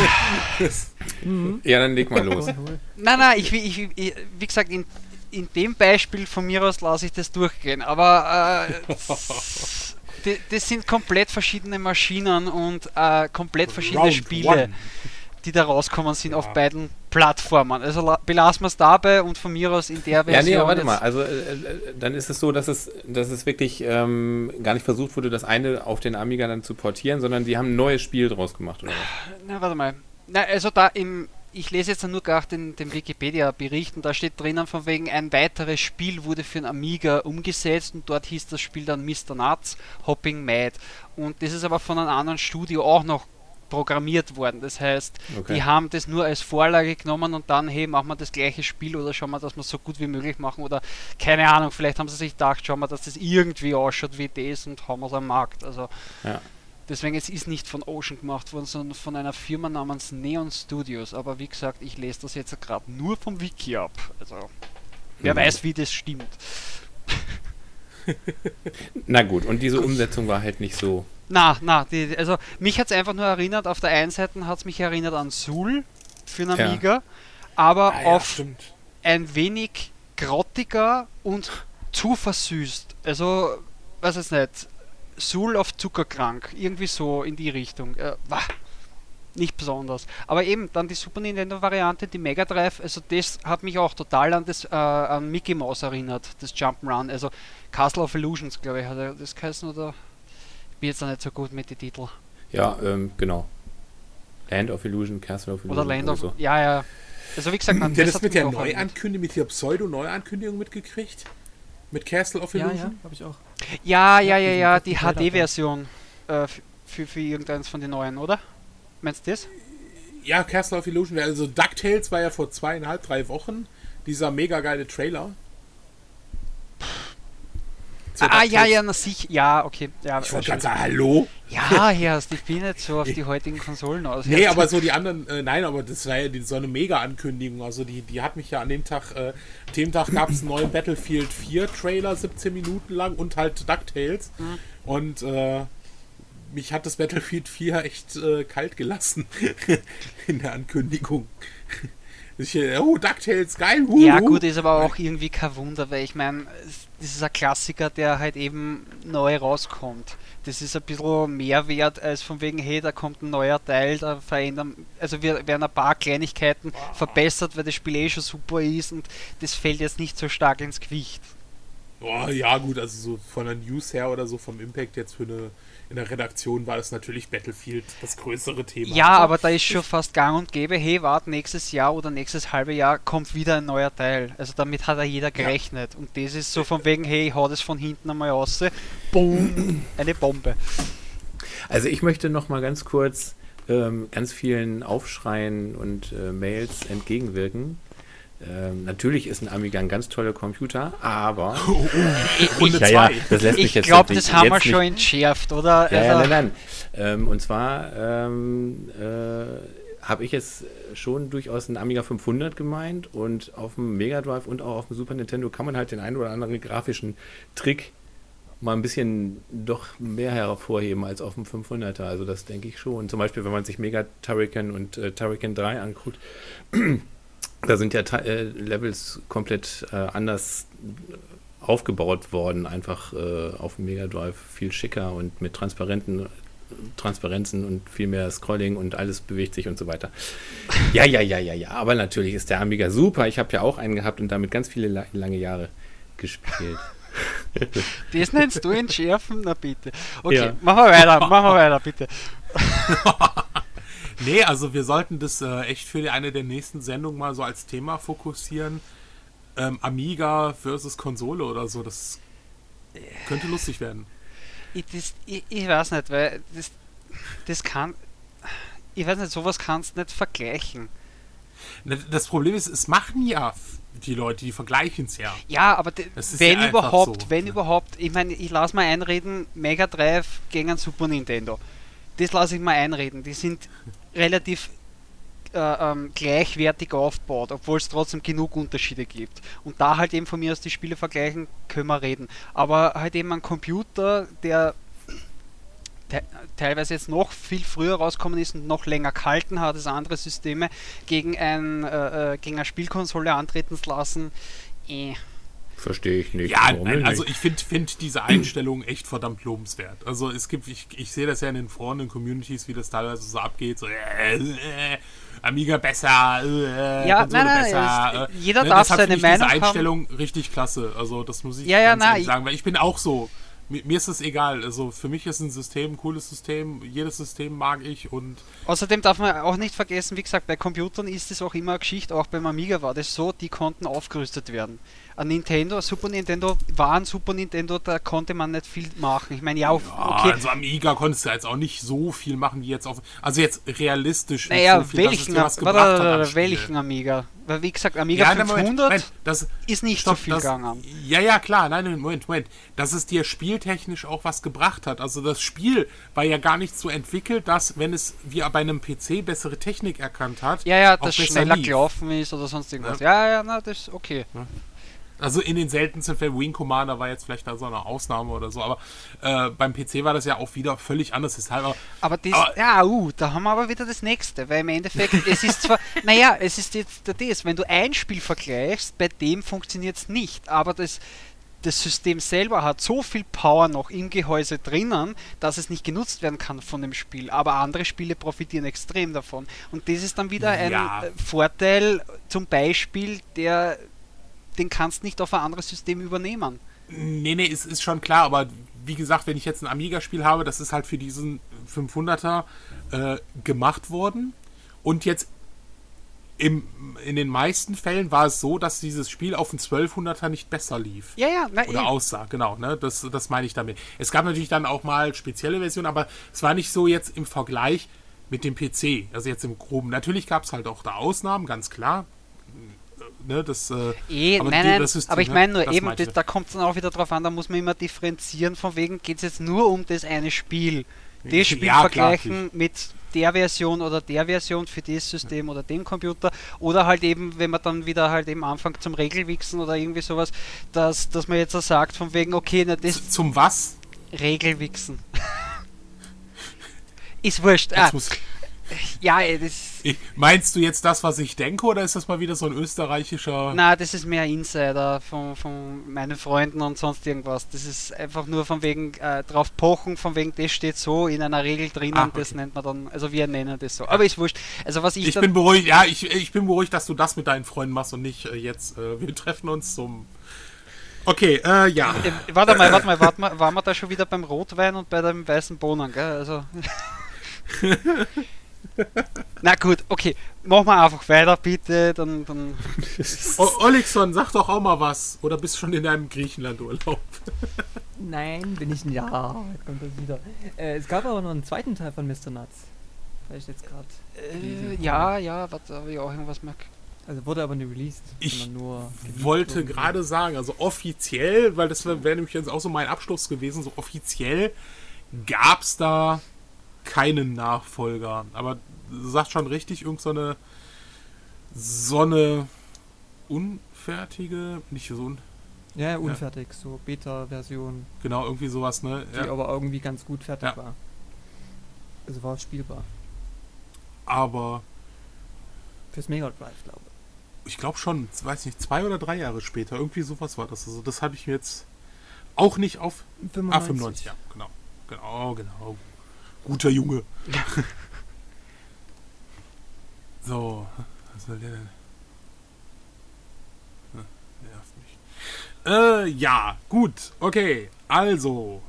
ja, dann leg mal los. Nein, nein, ich, ich, ich wie gesagt, in, in dem Beispiel von mir aus lasse ich das durchgehen. Aber äh, das sind komplett verschiedene Maschinen und äh, komplett verschiedene Round Spiele. One die da rauskommen sind ja. auf beiden Plattformen. Also belassen wir es dabei und von mir aus in der Version. Ja, nee, warte mal. Also äh, äh, dann ist es so, dass es, dass es wirklich ähm, gar nicht versucht wurde, das eine auf den Amiga dann zu portieren, sondern die haben ein neues Spiel draus gemacht, oder was? Na, warte mal. Na, also da im, ich lese jetzt nur gerade den, den Wikipedia-Bericht und da steht drinnen von wegen ein weiteres Spiel wurde für ein Amiga umgesetzt und dort hieß das Spiel dann Mr. Nuts Hopping Mad und das ist aber von einem anderen Studio auch noch programmiert worden. Das heißt, okay. die haben das nur als Vorlage genommen und dann, hey, machen wir das gleiche Spiel oder schauen wir, dass wir es so gut wie möglich machen oder keine Ahnung, vielleicht haben sie sich gedacht, schauen wir, dass das irgendwie ausschaut wie das und haben wir es am Markt. Also ja. Deswegen, es ist nicht von Ocean gemacht worden, sondern von einer Firma namens Neon Studios. Aber wie gesagt, ich lese das jetzt gerade nur vom Wiki ab. Also wer mhm. weiß, wie das stimmt. Na gut, und diese Umsetzung war halt nicht so na, na, die, also mich hat es einfach nur erinnert, auf der einen Seite hat es mich erinnert an Sul für einen Amiga, ja. aber ah, ja, auf stimmt. ein wenig grottiger und zu versüßt. Also, weiß es nicht, Sul auf Zuckerkrank, irgendwie so in die Richtung. Äh, wah, nicht besonders. Aber eben dann die Super Nintendo-Variante, die Mega Drive, also das hat mich auch total an das äh, an Mickey Mouse erinnert, das Jump'n'Run. Also Castle of Illusions, glaube ich, hat er das geheißen oder bin jetzt noch nicht so gut mit den Titeln. Ja, ähm, genau. Land of Illusion, Castle of Illusion. Oder Land of. So. Ja, ja. Also, wie gesagt, man. Ja, das mit der Neuankündigung, mit der Pseudo-Neuankündigung mitgekriegt? Mit Castle of Illusion? Ja, ja, habe ich auch. Ja, ja, ja, ja, die HD-Version äh, für, für irgendeins von den neuen, oder? Meinst du das? Ja, Castle of Illusion. Also, DuckTales war ja vor zweieinhalb, drei Wochen dieser mega geile Trailer. Ah, ja, ja, na sicher. Ja, okay. Ja, ich wollte gerade sagen, hallo? Ja, Herrst, ich bin nicht so auf die heutigen Konsolen aus. Nee, aber so die anderen, äh, nein, aber das war ja die, so eine Mega-Ankündigung. Also die, die hat mich ja an dem Tag, äh, dem Tag gab es einen neuen Battlefield 4 Trailer, 17 Minuten lang und halt DuckTales. Mhm. Und äh, mich hat das Battlefield 4 echt äh, kalt gelassen in der Ankündigung. Ich, oh, DuckTales, geil. Uh, ja, gut, ist aber auch irgendwie kein Wunder, weil ich meine, das ist ein Klassiker, der halt eben neu rauskommt. Das ist ein bisschen mehr wert als von wegen, hey, da kommt ein neuer Teil, da verändern, also wir werden ein paar Kleinigkeiten verbessert, weil das Spiel eh schon super ist und das fällt jetzt nicht so stark ins Gewicht. Oh, ja, gut, also so von der News her oder so vom Impact jetzt für eine in der Redaktion war das natürlich Battlefield das größere Thema. Ja, also, aber da ist schon fast gang und gäbe, hey, warte, nächstes Jahr oder nächstes halbe Jahr kommt wieder ein neuer Teil. Also damit hat ja jeder gerechnet. Ja. Und das ist so von wegen, hey, hau das von hinten einmal raus. Boom, eine Bombe. Also ich möchte noch mal ganz kurz ähm, ganz vielen Aufschreien und äh, Mails entgegenwirken. Ähm, natürlich ist ein Amiga ein ganz toller Computer, aber oh, oh, ich, ja, ja, das lässt mich ich glaube, das haben wir schon entschärft, oder? Ja, ja also nein, nein. Ähm, und zwar ähm, äh, habe ich jetzt schon durchaus einen Amiga 500 gemeint und auf dem Mega Drive und auch auf dem Super Nintendo kann man halt den einen oder anderen grafischen Trick mal ein bisschen doch mehr hervorheben als auf dem 500er. Also das denke ich schon. Zum Beispiel, wenn man sich Mega Turrican und äh, Turrican 3 anguckt da sind ja äh, Levels komplett äh, anders aufgebaut worden, einfach äh, auf dem Mega Drive viel schicker und mit transparenten Transparenzen und viel mehr Scrolling und alles bewegt sich und so weiter. Ja, ja, ja, ja, ja. Aber natürlich ist der Amiga super. Ich habe ja auch einen gehabt und damit ganz viele la lange Jahre gespielt. Das nennst du entschärfen? Na bitte. Okay, ja. machen wir weiter, machen wir weiter, bitte. Nee, also wir sollten das äh, echt für eine der nächsten Sendungen mal so als Thema fokussieren. Ähm, Amiga versus Konsole oder so, das könnte lustig werden. Ich, das, ich, ich weiß nicht, weil das, das kann. Ich weiß nicht, sowas kannst du nicht vergleichen. Das Problem ist, es machen ja die Leute, die vergleichen es ja. Ja, aber wenn ja überhaupt, so, wenn ne? überhaupt, ich meine, ich lasse mal einreden, Mega Drive gegen ein Super Nintendo. Das lasse ich mal einreden. Die sind relativ äh, ähm, gleichwertig aufbaut, obwohl es trotzdem genug Unterschiede gibt. Und da halt eben von mir aus die Spiele vergleichen, können wir reden. Aber halt eben ein Computer, der te teilweise jetzt noch viel früher rauskommen ist und noch länger gehalten hat als andere Systeme, gegen, ein, äh, äh gegen eine Spielkonsole antreten zu lassen, eh. Verstehe ich nicht. Ja, nein, also ich finde find diese Einstellung echt verdammt lobenswert. Also es gibt, ich, ich sehe das ja in den Foren, in Communities, wie das teilweise so abgeht, so äh, äh, Amiga besser, äh, ja, nein, nein, besser. Ist, jeder ne, darf seine Meinung diese Einstellung haben. richtig klasse. Also das muss ich ja, ja, na, sagen, weil ich bin auch so mir, mir, ist es egal. Also für mich ist ein System ein cooles System. Jedes System mag ich und. Außerdem darf man auch nicht vergessen, wie gesagt, bei Computern ist es auch immer eine Geschichte, auch beim Amiga war das so, die konnten aufgerüstet werden Nintendo, Super Nintendo war ein Super Nintendo, da konnte man nicht viel machen. Ich meine, ja, auf, okay. Also Amiga konntest du jetzt auch nicht so viel machen, wie jetzt auf. Also jetzt realistisch. Naja, so viel, welchen, warte, welchen Amiga? Weil wie gesagt, Amiga ja, 500 Moment, das, ist nicht stopp, so viel das, gegangen. Ja, ja, klar. Nein, Moment, Moment. Dass es dir spieltechnisch auch was gebracht hat. Also das Spiel war ja gar nicht so entwickelt, dass, wenn es wie bei einem PC bessere Technik erkannt hat, ja, ja, das schneller lief. gelaufen ist oder sonst irgendwas. Ja, ja, ja na, das ist okay. Ja. Also in den seltensten Fällen, Wing Commander war jetzt vielleicht da so eine Ausnahme oder so, aber äh, beim PC war das ja auch wieder völlig anders. Deshalb aber, aber, das, aber ja, uh, da haben wir aber wieder das nächste, weil im Endeffekt, es ist zwar, naja, es ist jetzt das, wenn du ein Spiel vergleichst, bei dem funktioniert es nicht, aber das, das System selber hat so viel Power noch im Gehäuse drinnen, dass es nicht genutzt werden kann von dem Spiel. Aber andere Spiele profitieren extrem davon. Und das ist dann wieder ein ja. Vorteil, zum Beispiel, der den kannst nicht auf ein anderes System übernehmen. Nee, nee, es ist schon klar, aber wie gesagt, wenn ich jetzt ein Amiga-Spiel habe, das ist halt für diesen 500er äh, gemacht worden und jetzt im, in den meisten Fällen war es so, dass dieses Spiel auf dem 1200er nicht besser lief. Ja, ja, na, Oder aussah, genau, ne? Das, das meine ich damit. Es gab natürlich dann auch mal spezielle Versionen, aber es war nicht so jetzt im Vergleich mit dem PC. Also jetzt im Groben. Natürlich gab es halt auch da Ausnahmen, ganz klar ne, das, äh, eh, aber nein, nein, das ist aber ich meine nur, eben, das, da kommt es dann auch wieder drauf an, da muss man immer differenzieren, von wegen geht es jetzt nur um das eine Spiel. Das Spiel ja, vergleichen klar, mit der Version oder der Version für das System ja. oder dem Computer oder halt eben, wenn man dann wieder halt eben anfängt zum Regelwichsen oder irgendwie sowas, dass, dass man jetzt sagt, von wegen, okay, na, das. Zum was? Regelwichsen. ist wurscht. Ah, muss, ja, das. Meinst du jetzt das, was ich denke, oder ist das mal wieder so ein österreichischer. Na, das ist mehr Insider von, von meinen Freunden und sonst irgendwas. Das ist einfach nur von wegen äh, drauf pochen, von wegen, das steht so in einer Regel drinnen, ah, okay. das nennt man dann, also wir nennen das so. Aber ist wurscht. Also was ich. Ich bin beruhigt, ja, ich, ich bin beruhigt, dass du das mit deinen Freunden machst und nicht äh, jetzt, äh, wir treffen uns zum. Okay, äh, ja. Äh, warte mal, warte mal, warte mal, waren wir da schon wieder beim Rotwein und bei dem weißen Bohnen, gell? Also. Na gut, okay. Mach mal einfach weiter, bitte. Dann, dann Olixon, sag doch auch mal was. Oder bist du schon in deinem Griechenland-Urlaub? Nein, bin ich ein Ja. Kommt das wieder. Äh, es gab aber noch einen zweiten Teil von Mr. Nuts. Vielleicht jetzt gerade. Äh, ja, ja, warte, habe ich auch irgendwas mag. Also wurde aber nicht released. Ich wollte gerade sagen, also offiziell, weil das wäre nämlich jetzt auch so mein Abschluss gewesen, so offiziell gab es da keinen Nachfolger. Aber du sagst schon richtig, irgend so eine, so eine unfertige, nicht so un ja, unfertig, ja. so Beta-Version. Genau, irgendwie sowas, ne? Die ja. aber irgendwie ganz gut fertig ja. war. Also war spielbar. Aber. Fürs Mega Drive, glaube ich. Ich glaube schon, weiß nicht, zwei oder drei Jahre später, irgendwie sowas war das. Also das habe ich mir jetzt auch nicht auf. 95. Ah, 95, ja, genau. Genau, genau. Guter Junge. so, was soll der denn? Nervt mich. Äh, ja, gut, okay. Also,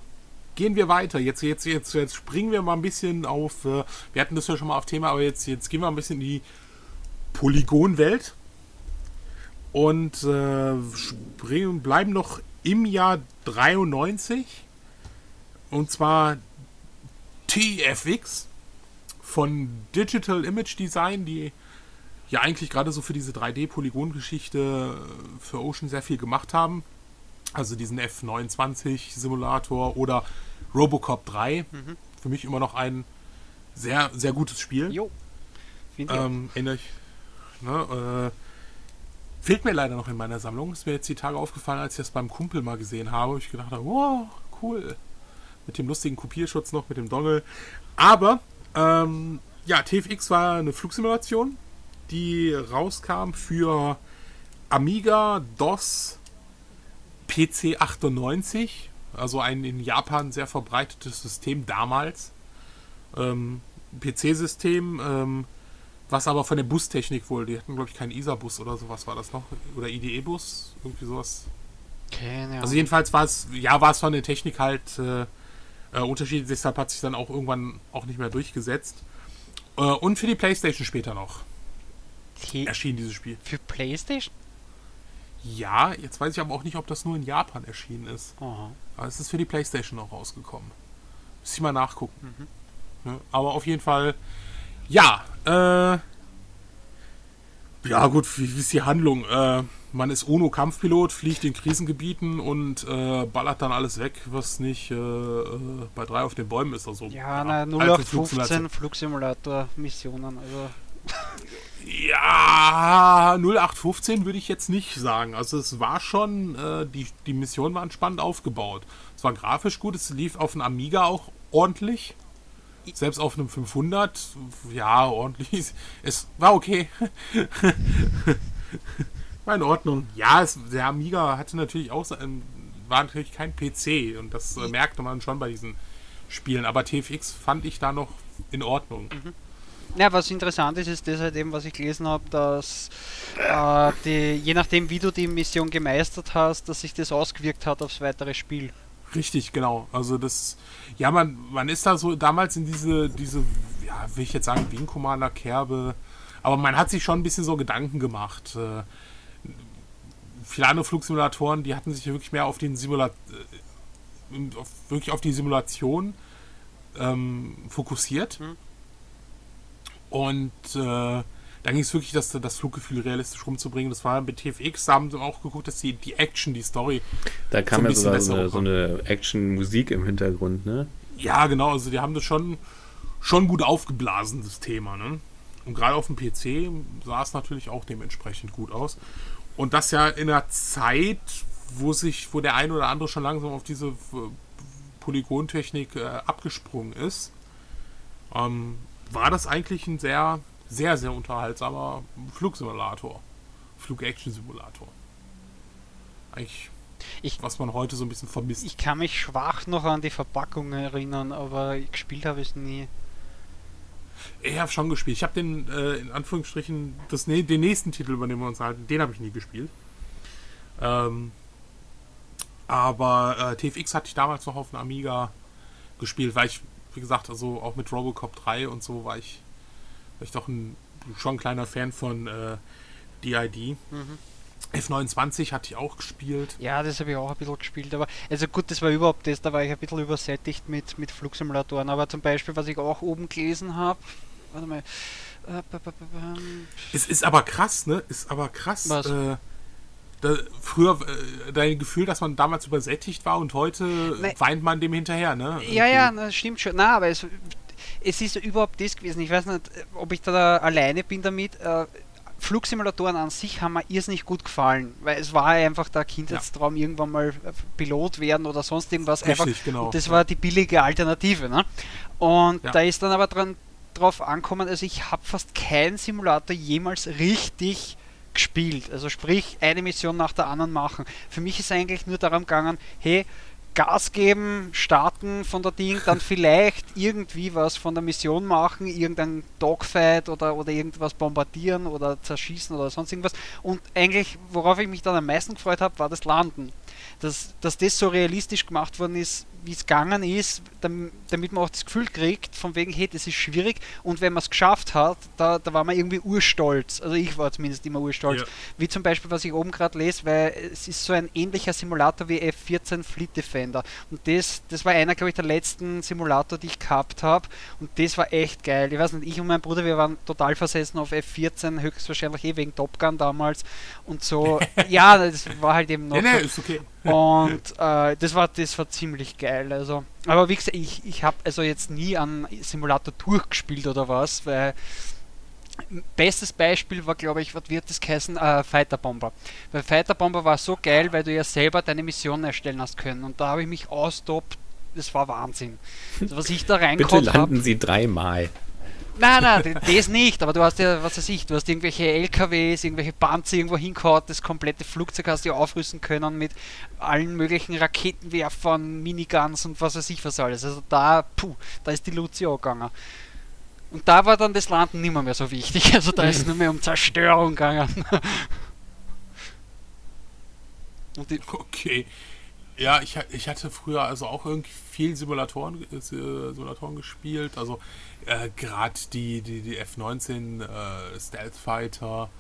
gehen wir weiter. Jetzt, jetzt, jetzt, jetzt springen wir mal ein bisschen auf. Äh, wir hatten das ja schon mal auf Thema, aber jetzt, jetzt gehen wir ein bisschen in die Polygonwelt und äh, springen, bleiben noch im Jahr 93. Und zwar TFX von Digital Image Design, die ja eigentlich gerade so für diese 3D-Polygon-Geschichte äh, für Ocean sehr viel gemacht haben. Also diesen F29-Simulator oder Robocop 3. Mhm. Für mich immer noch ein sehr, sehr gutes Spiel. Jo. Ähm, erinnere ich. Ne, äh, fehlt mir leider noch in meiner Sammlung. Ist mir jetzt die Tage aufgefallen, als ich das beim Kumpel mal gesehen habe. Ich gedacht habe, wow, cool. Mit dem lustigen Kopierschutz noch, mit dem Dongle. Aber, ähm, ja, TFX war eine Flugsimulation, die rauskam für Amiga, DOS, PC 98. Also ein in Japan sehr verbreitetes System damals. Ähm, PC-System, ähm, was aber von der Bustechnik wohl, die hatten glaube ich keinen ISA-Bus oder sowas war das noch, oder IDE-Bus, irgendwie sowas. Keine Ahnung. Also jedenfalls war es, ja, war es von der Technik halt äh, äh, unterschiedlich, deshalb hat sich dann auch irgendwann auch nicht mehr durchgesetzt. Äh, und für die Playstation später noch T- erschien dieses Spiel. für Playstation? Ja, jetzt weiß ich aber auch nicht, ob das nur in Japan erschienen ist. Aha. Aber es ist für die Playstation auch rausgekommen. Muss ich mal nachgucken. Ne? Aber auf jeden Fall, ja, äh, ja gut, wie, wie ist die Handlung? Äh, man ist UNO-Kampfpilot, fliegt in Krisengebieten und äh, ballert dann alles weg, was nicht äh, äh, bei drei auf den Bäumen ist. Also, Ja, na, alte 0815 Flugsimulator-Missionen. Also, Ja, 0815 würde ich jetzt nicht sagen. Also es war schon, äh, die, die Missionen waren spannend aufgebaut. Es war grafisch gut, es lief auf einem Amiga auch ordentlich. Selbst auf einem 500, ja, ordentlich. Es war okay. war in Ordnung. Ja, es, der Amiga hatte natürlich auch, sein- war natürlich kein PC und das äh, merkte man schon bei diesen Spielen. Aber TFX fand ich da noch in Ordnung. Ja, was interessant ist, ist das halt eben, was ich gelesen habe, dass äh, die, je nachdem, wie du die Mission gemeistert hast, dass sich das ausgewirkt hat aufs weitere Spiel. Richtig, genau. Also das, ja, man, man ist da so damals in diese, diese, ja, will ich jetzt sagen, Wing Commander Kerbe, aber man hat sich schon ein bisschen so Gedanken gemacht. Äh, viele andere Flugsimulatoren, die hatten sich wirklich mehr auf den Simulat, äh, auf, wirklich auf die Simulation ähm, fokussiert. Mhm. Und äh, da ging es wirklich, das, das Fluggefühl realistisch rumzubringen. Das war bei TFX, da haben sie auch geguckt, dass die, die Action, die Story Da kam So ja sogar so eine, so eine Action-Musik im Hintergrund, ne? Ja, genau, also die haben das schon, schon gut aufgeblasen, das Thema, ne? Und gerade auf dem PC sah es natürlich auch dementsprechend gut aus. Und das ja in einer Zeit, wo sich, wo der ein oder andere schon langsam auf diese äh, Polygontechnik äh, abgesprungen ist, ähm, war das eigentlich ein sehr, sehr, sehr unterhaltsamer Flugsimulator. Flug-Action-Simulator. Eigentlich, Ich- was man heute so ein bisschen vermisst. Ich kann mich schwach noch an die Verpackung erinnern, aber gespielt habe ich es nie. Ich habe schon gespielt. Ich habe den, äh, in Anführungsstrichen, das, den nächsten Titel, über den wir uns halten, den habe ich nie gespielt. Ähm, aber äh, TFX hatte ich damals noch auf dem Amiga gespielt, weil ich, wie gesagt, also auch mit Robocop 3 und so war ich, war ich doch ein, schon ein kleiner Fan von äh, DID. F29 hatte ich auch gespielt. Ja, das habe ich auch ein bisschen gespielt, aber also gut, das war überhaupt das, da war ich ein bisschen übersättigt mit, mit Flugsimulatoren, aber zum Beispiel, was ich auch oben gelesen habe, warte mal, äh, bam, Es ist aber krass, ne? Ist aber krass. Was? Äh, da, früher äh, dein Gefühl, dass man damals übersättigt war und heute Nee. weint man dem hinterher, ne? Ja, ja, das stimmt schon. Na, aber es, es ist überhaupt das gewesen. Ich weiß nicht, ob ich da alleine bin damit. Äh, Flugsimulatoren an sich haben mir irrsinnig gut gefallen, weil es war einfach der Kindheitstraum, irgendwann mal äh, Pilot werden oder sonst irgendwas. Richtig, einfach, genau. Und das war die billige Alternative. Ne? Und Ja. da ist dann aber dran drauf ankommen, also ich habe fast keinen Simulator jemals richtig gespielt. Also sprich, eine Mission nach der anderen machen. Für mich ist eigentlich nur darum gegangen, hey, Gas geben, starten von der Ding, dann vielleicht irgendwie was von der Mission machen, irgendein Dogfight oder, oder irgendwas bombardieren oder zerschießen oder sonst irgendwas. Und eigentlich, worauf ich mich dann am meisten gefreut habe, war das Landen. Dass, dass das so realistisch gemacht worden ist, wie es gegangen ist, dam- damit man auch das Gefühl kriegt, von wegen, hey, das ist schwierig und wenn man es geschafft hat, da, da war man irgendwie urstolz. Also ich war zumindest immer urstolz. Ja. Wie zum Beispiel, was ich oben gerade lese, weil es ist so ein ähnlicher Simulator wie F14 Fleet Defender. Und das, das war einer, glaube ich, der letzten Simulator, die ich gehabt habe. Und das war echt geil. Ich weiß nicht, ich und mein Bruder, wir waren total versessen auf F14, höchstwahrscheinlich eh wegen Top Gun damals. Und so, ja, das war halt eben noch. Nee, nee, okay. und äh, das war das war ziemlich geil. Also, aber wie gesagt, ich, ich habe also jetzt nie an Simulator durchgespielt oder was, weil Bestes Beispiel war, glaube ich, was wird das heißen? Äh, Fighter Bomber. Weil Fighter Bomber war so geil, weil du ja selber deine Mission erstellen hast können. Und da habe ich mich austobt. Das war Wahnsinn. Also, was ich da Bitte reinkommt landen Sie dreimal. Nein, nein, das nicht, aber du hast ja, was weiß ich, du hast irgendwelche LKWs, irgendwelche Panzer irgendwo hingehauen, das komplette Flugzeug hast du ja aufrüsten können mit allen möglichen Raketenwerfern, Miniguns und was weiß ich was alles. Also da, puh, da ist die Luzi gegangen. Und da war dann das Landen nicht mehr, so wichtig. Also da ist es nur mehr um Zerstörung gegangen. Okay. Ja, ich, ich hatte früher also auch irgendwie viel Simulatoren, äh, Simulatoren gespielt. Also äh, gerade die, die, die F-19 äh, Stealth Fighter,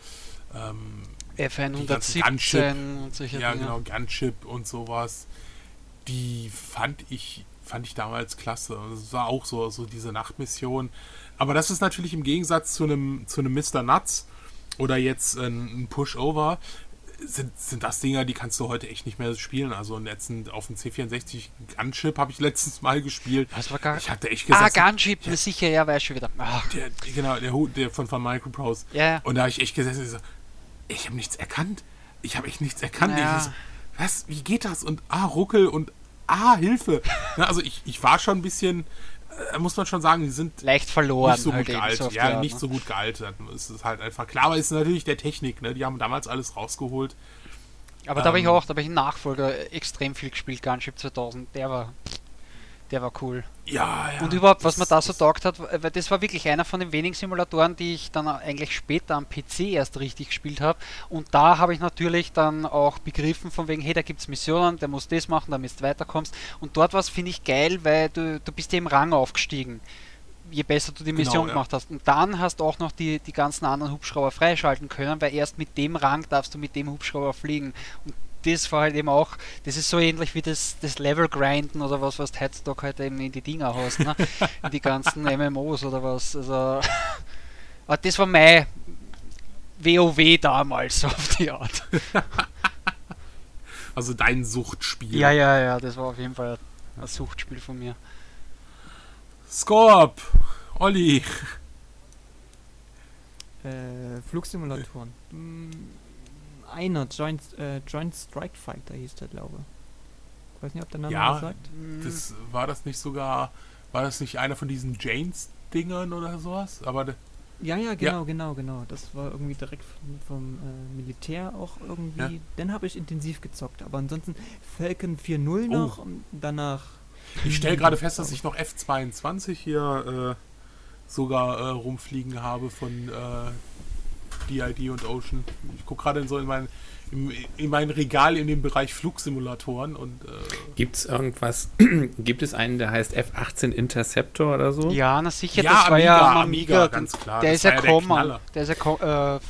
ähm, ganzen Gunship. F117 und solche ja Dinge. genau, Gunship und sowas. Die fand ich, fand ich damals klasse. Es war auch so, so diese Nachtmission. Aber das ist natürlich im Gegensatz zu einem, zu einem Mr. Nuts oder jetzt ein, ein Pushover, sind, sind das Dinger, die kannst du heute echt nicht mehr spielen. Also letzten, auf dem C64 Gunship habe ich letztens mal gespielt. Was war gar Ich hatte echt Ah, gesagt, Gunship, ja. sicher, ja, weiß schon wieder. Ach, der, genau, der der von, von Microprose. ja, ja. Und da habe ich echt gesessen und so, ich habe nichts erkannt. Ich habe echt nichts erkannt. Ja. Ich so, was, wie geht das? Und ah, Ruckel und ah, Hilfe. Na, also ich, ich war schon ein bisschen, muss man schon sagen, die sind leicht verloren. nicht so halt gut eben, gealtert. so auf die ja, Art, nicht ne? so gut gealtert. Es ist halt einfach klar, aber es ist natürlich der Technik, ne? Die haben damals alles rausgeholt. Aber da habe ich Ähm, auch, da habe ich einen Nachfolger extrem viel gespielt, Gunship 2000. Der war, der war cool. Ja, ja. Und überhaupt, was das- mir da so taugt hat, weil das war wirklich einer von den wenigen Simulatoren, die ich dann eigentlich später am PC erst richtig gespielt habe. Und da habe ich natürlich dann auch begriffen, von wegen, hey, da gibt es Missionen, der muss das machen, damit du weiterkommst. Und dort war es, finde ich, geil, weil du, du bist ja im Rang aufgestiegen. Je besser du die Genau, Mission ja. gemacht hast. Und dann hast du auch noch die, die ganzen anderen Hubschrauber freischalten können, weil erst mit dem Rang darfst du mit dem Hubschrauber fliegen. Und das war halt eben auch, das ist so ähnlich wie das, das Level-Grinden oder was, was du heutzutage halt eben in die Dinger hast, ne? in die ganzen MMOs oder was. Also, aber das war mein WoW damals, so auf die Art. Also dein Suchtspiel. Ja, ja, ja, das war auf jeden Fall ein Suchtspiel von mir. Scorp, Olli. Äh, Flugsimulatoren. Mm, Einer, Joint, äh, Joint Strike Fighter hieß der, glaube ich. Ich weiß nicht, ob der Name Ja, was sagt. Hm, Das war das nicht sogar, war das nicht einer von diesen Janes-Dingern oder sowas? Aber Ja, ja, genau, genau, genau. Das war irgendwie direkt vom, vom äh, Militär auch irgendwie. Ja. Den habe ich intensiv gezockt. Aber ansonsten Falcon 4.0 Oh. noch und danach. ich stelle gerade fest, dass ich noch F22 hier äh, sogar äh, rumfliegen habe von äh, DID und Ocean. Ich gucke gerade in so in mein, in, in mein Regal in dem Bereich Flugsimulatoren und äh, Gibt es irgendwas, gibt es einen, der heißt F-18 Interceptor oder so? Ja, na sicher, Ja, das war Amiga, ja am Amiga, Amiga. ganz klar. Der Das ist ja war ja der ist ja äh,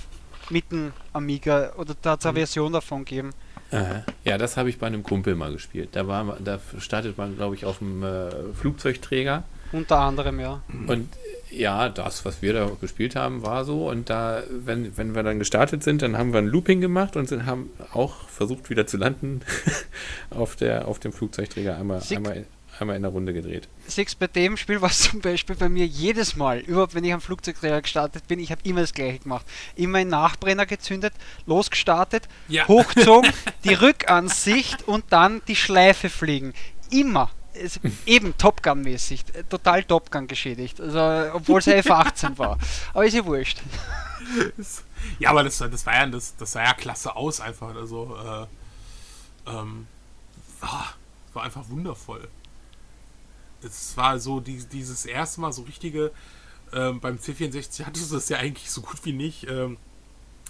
mitten Amiga. Oder da hat es eine Mhm. Version davon gegeben. Aha. Ja, das habe ich bei einem Kumpel mal gespielt. Da, war, da startet man, glaube ich, auf dem äh, Flugzeugträger. Unter anderem, ja. Und ja, das, was wir da gespielt haben, war so. Und da, wenn, wenn wir dann gestartet sind, dann haben wir ein Looping gemacht und sind, haben auch versucht, wieder zu landen auf, der, auf dem Flugzeugträger. Einmal, Sick. einmal, einmal in der Runde gedreht. Six, bei dem Spiel war es zum Beispiel bei mir jedes Mal, überhaupt wenn ich am Flugzeugträger gestartet bin, ich habe immer das gleiche gemacht. Immer einen Nachbrenner gezündet, losgestartet, Ja. hochgezogen, die Rückansicht und dann die Schleife fliegen. Immer. Es, eben Top Gun-mäßig. Äh, Total Top Gun geschädigt. Also, obwohl es F18 war. Aber ist ja wurscht. Ja, aber das, das war ja das, das sah ja klasse aus einfach. Also äh, ähm, ah, war einfach wundervoll. Es war so die, dieses erste Mal so richtige, ähm, beim C64 hattest du das ja eigentlich so gut wie nicht, ähm,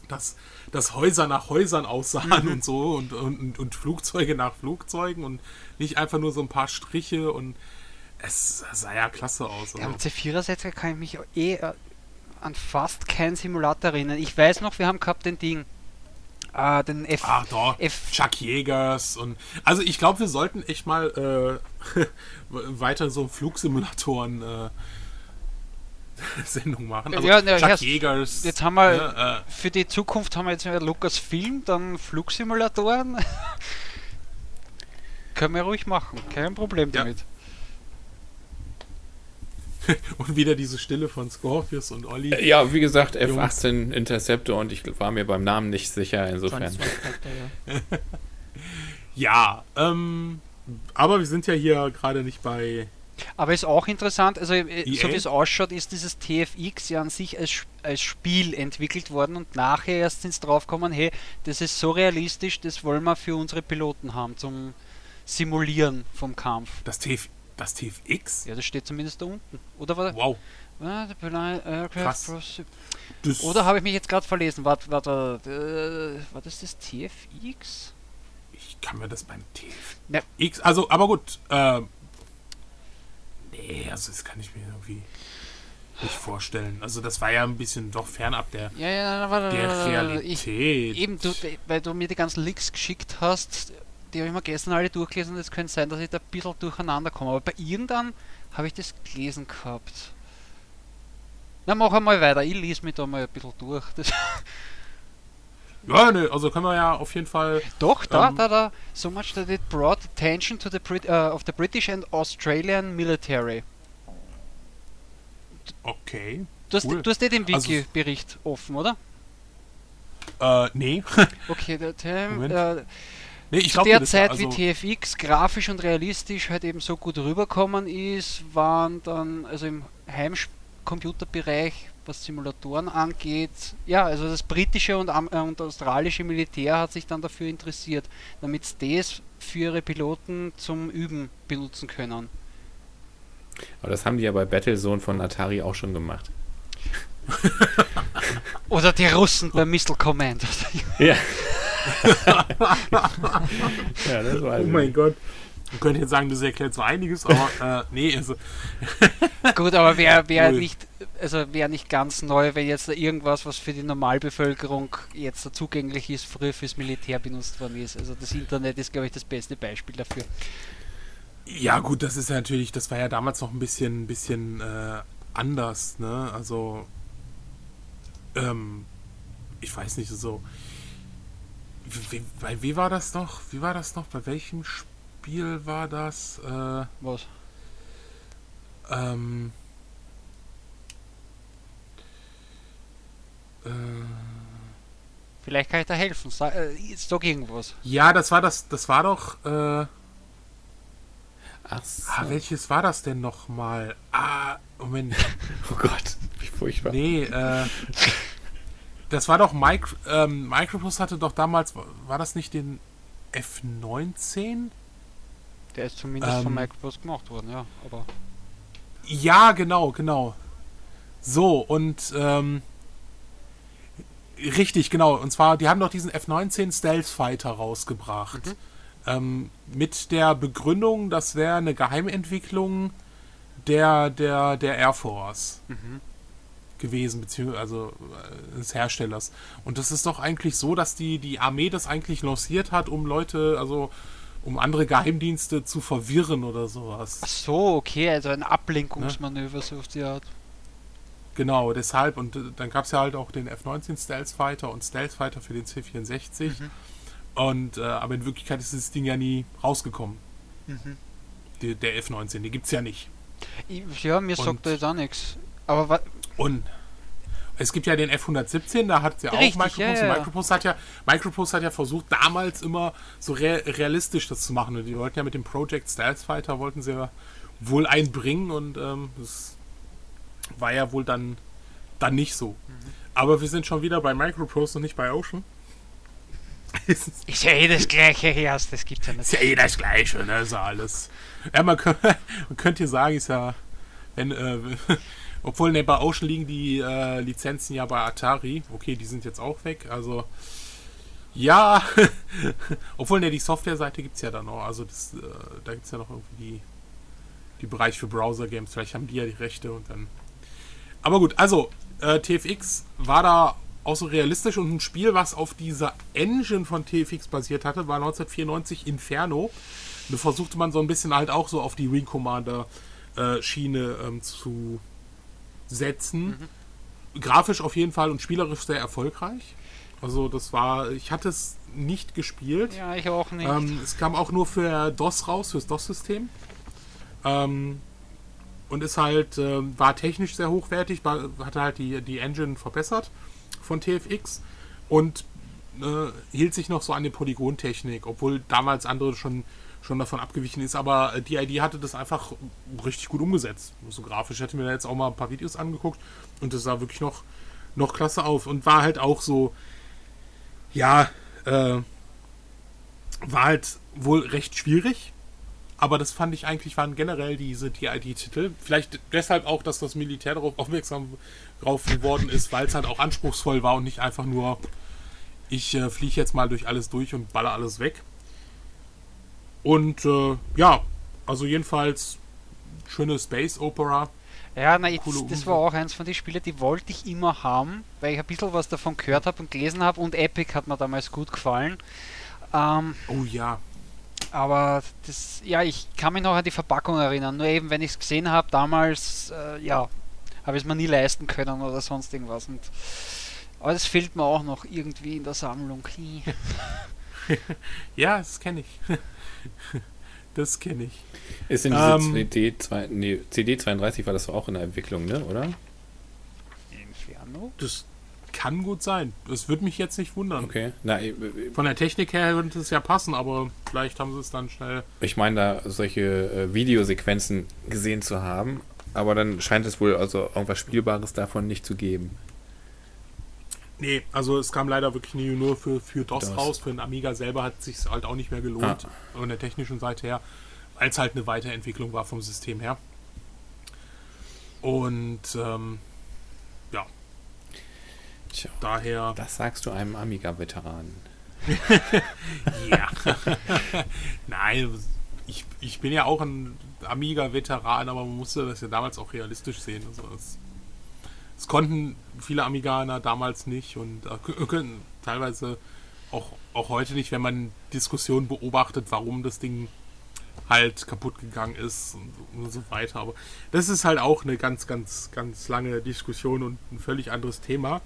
dass, dass Häuser nach Häusern aussahen und so und, und, und Flugzeuge nach Flugzeugen und nicht einfach nur so ein paar Striche und es sah ja klasse aus. Ja, am Also. C4er-Setzer kann ich mich eh äh, an fast keinen Simulator erinnern. Ich weiß noch, wir haben gehabt den Ding. Äh, den F. Ach doch, F Chuck Jägers und also ich glaube, wir sollten echt mal äh, weiter so Flugsimulatoren äh, Sendung machen. Also Ja, ja, Chuck erst- Jägers. jetzt haben wir- ne, äh, Für die Zukunft haben wir jetzt wieder Lucasfilm, dann Flugsimulatoren. Können wir ruhig machen, kein Problem Ja. damit. und wieder diese Stille von Scorpius und Olli. Äh, Ja, wie gesagt, F-18 Interceptor und ich war mir beim Namen nicht sicher, insofern. Ja. Ähm, aber wir sind ja hier gerade nicht bei. Aber ist auch interessant, also äh, so EA? wie es ausschaut, ist dieses TFX ja an sich als, als Spiel entwickelt worden und nachher erst sind sie draufgekommen, hey, das ist so realistisch, das wollen wir für unsere Piloten haben, zum Simulieren vom Kampf. Das, TF, das TFX? Ja, das steht zumindest da unten. Oder war, Wow. Ah, Krass. Das, Oder habe ich mich jetzt gerade verlesen? War, war, da, äh, war das das TFX? ich kann mir das beim Ja. TFX. Also, aber gut. Ähm, nee, also das kann ich mir irgendwie nicht vorstellen. Also, das war ja ein bisschen doch fernab der, Ja, ja, warte, der Realität. Ich, eben, du, weil du mir die ganzen Links geschickt hast, die habe ich mir gestern alle durchgelesen und es könnte sein, dass ich da ein bisschen durcheinander komme. Aber bei irgendwann habe ich das gelesen gehabt. Na, mach einmal weiter. Ich lese mich da mal ein bisschen durch. Das, Ja, ne, also können wir ja auf jeden Fall. doch, da, Ähm. da, da. So much that it brought attention to the Brit uh, of the British and Australian military. Okay. Du hast, Cool. du hast eh den Also- Wiki-Bericht offen, oder? Äh, nee. Okay, der äh, nee, ich zu glaube der Zeit, also, wie TFX grafisch und realistisch halt eben so gut rüberkommen ist, waren dann, also im Heimcomputerbereich, was Simulatoren angeht, ja, also das britische und, äh, und australische Militär hat sich dann dafür interessiert, damit sie das für ihre Piloten zum Üben benutzen können. Aber das haben die ja bei Battlezone von Atari auch schon gemacht. Oder die Russen bei Missile Command. Ja. ja, das war Oh mein Gott. Man könnte jetzt sagen, das erklärt so einiges, aber äh, nee, also, Gut, aber wäre wär Null. nicht, also wäre nicht ganz neu, wenn jetzt da irgendwas, was für die Normalbevölkerung jetzt da zugänglich ist, früher fürs Militär benutzt worden ist. Also das Internet ist, glaube ich, das beste Beispiel dafür. ja gut, das ist ja natürlich, das war ja damals noch ein bisschen, bisschen äh, anders, ne? Also, ähm, ich weiß nicht, so. Wie, wie- bei wie war das noch? Wie war das noch? Bei welchem Spiel war das? Äh, Was? ähm, äh, Vielleicht kann ich da helfen. Sag, äh, sag irgendwas. ja, das war das, das war doch, äh, Ach so. ah, welches war das denn nochmal? Ah, Moment. Oh Gott, wie furchtbar. Nee, äh. Das war doch Micro, ähm, Microprose hatte doch damals, war das nicht den F19? Der ist zumindest von Ähm. Microsoft gemacht worden, ja. Aber Ja, genau, genau. So, und ähm, richtig, genau. Und zwar, die haben doch diesen F-19 Stealth Fighter rausgebracht. Ähm, mit der Begründung, das wäre eine Geheimentwicklung der, der, der Air Force gewesen, beziehungsweise also, äh, des Herstellers. Und das ist doch eigentlich so, dass die, die Armee das eigentlich lanciert hat, um Leute, also um andere Geheimdienste zu verwirren oder sowas. Ach so, okay, also ein Ablenkungsmanöver so auf die Art. Genau, deshalb. Und äh, dann gab es ja halt auch den F-19 Stealth Fighter und Stealth Fighter für den C-64. Und, äh, aber in Wirklichkeit ist das Ding ja nie rausgekommen. Mhm. Die, der F-19, die gibt's ja nicht. Ich, ja, mir Und- sagt da jetzt auch nichts. Aber Und es gibt ja den F-117, da hat ja auch Richtig, Microprose. ja, ja. Microprose hat ja, Microprose hat ja versucht, damals immer so re realistisch das zu machen. Und die wollten ja mit dem Project Stealth Fighter, wollten sie ja wohl einbringen und ähm, das war ja wohl dann, dann nicht so. Aber wir sind schon wieder bei Microprose und nicht bei Ocean. Ist ja eh das gleiche erst, das gibt's ja nicht. ist ja eh das Gleiche, ne? Ist ja alles. Ja, man, kö- man könnte hier sagen, ist ja, wenn, äh, obwohl ne, bei Ocean liegen die äh, Lizenzen ja bei Atari. Okay, die sind jetzt auch weg. Also, ja, obwohl ne, die Software-Seite gibt es ja dann noch. Also, das, äh, da gibt es ja noch irgendwie die, die Bereich für Browser-Games. Vielleicht haben die ja die Rechte und dann. Aber gut, also, äh, TFX war da auch so realistisch und ein Spiel, was auf dieser Engine von TFX basiert hatte, war 1994 Inferno. Da versuchte man so ein bisschen halt auch so auf die Wing Commander äh, Schiene ähm, zu setzen. Grafisch auf jeden Fall und spielerisch sehr erfolgreich. Also das war, ich hatte es nicht gespielt. Ja, ich auch nicht. Ähm, es kam auch nur für DOS raus, fürs DOS-System. Ähm, und ist halt, äh, war technisch sehr hochwertig, war, hatte halt die, die Engine verbessert von TFX und äh, hielt sich noch so an die Polygontechnik, obwohl damals andere schon, schon davon abgewichen ist, aber äh, die ID hatte das einfach richtig gut umgesetzt. So grafisch hätte mir da jetzt auch mal ein paar Videos angeguckt und das sah wirklich noch, noch klasse auf und war halt auch so, ja, äh, war halt wohl recht schwierig, aber das fand ich eigentlich waren generell diese DID-Titel. Vielleicht deshalb auch, dass das Militär darauf aufmerksam drauf geworden ist, weil es halt auch anspruchsvoll war und nicht einfach nur, ich äh, fliege jetzt mal durch alles durch und baller alles weg. Und äh, ja, also jedenfalls schöne Space Opera. Ja, na, jetzt, das war auch eins von den Spielen, die wollte ich immer haben, weil ich ein bisschen was davon gehört habe und gelesen habe und Epic hat mir damals gut gefallen. Ähm, oh ja. Aber das, ja, ich kann mich noch an die Verpackung erinnern. Nur eben, wenn ich es gesehen habe, damals, äh, ja, habe ich es mir nie leisten können oder sonst irgendwas. Und, aber das fehlt mir auch noch irgendwie in der Sammlung. ja, das kenne ich. das kenne ich. Ist in diese ähm, CD, nee, CD32 war das auch in der Entwicklung, ne, oder? Inferno? Das kann gut sein. Das würde mich jetzt nicht wundern. Okay. Na, äh, Von der Technik her könnte es ja passen, aber vielleicht haben sie es dann schnell. Ich meine, da solche äh, Videosequenzen gesehen zu haben, aber dann scheint es wohl also irgendwas Spielbares davon nicht zu geben. Nee, also es kam leider wirklich nur für, für DOS, DOS. raus. Für den Amiga selber hat es sich halt auch nicht mehr gelohnt. Ah. Von der technischen Seite her, als halt eine Weiterentwicklung war vom System her. Und ähm, Tja, Daher. Das sagst du einem Amiga-Veteranen. ja. Nein, ich, ich bin ja auch ein Amiga-Veteran, aber man musste das ja damals auch realistisch sehen. Also es, es konnten viele Amiganer damals nicht und äh, können teilweise auch, auch heute nicht, wenn man Diskussionen beobachtet, warum das Ding halt kaputt gegangen ist und, und, so weiter. Aber das ist halt auch eine ganz, ganz, ganz lange Diskussion und ein völlig anderes Thema.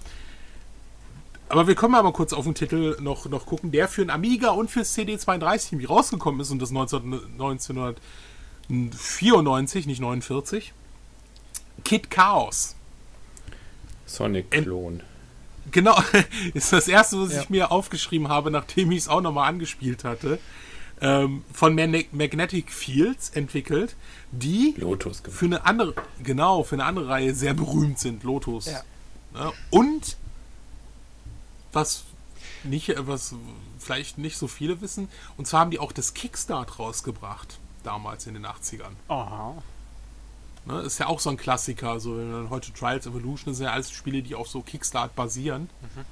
Aber wir können mal, kurz auf den Titel noch, noch gucken, der für ein Amiga und fürs CD32 rausgekommen ist und das 19, 1994, nicht 49. Kid Chaos. Sonic-Klon. Genau, ist das erste, was ja. ich mir aufgeschrieben habe, nachdem ich es auch nochmal angespielt hatte. Ähm, von Magnetic Fields entwickelt, die Lotus für eine andere, genau, für eine andere Reihe sehr berühmt sind, Lotus. Ja. Ja, und was nicht, äh, was vielleicht nicht so viele wissen. Und zwar haben die auch das Kickstart rausgebracht, damals in den 80ern. Aha. Ne, ist ja auch so ein Klassiker. So, wenn man heute Trials Evolution sind ja alles Spiele, die auf so Kickstart basieren. Mhm.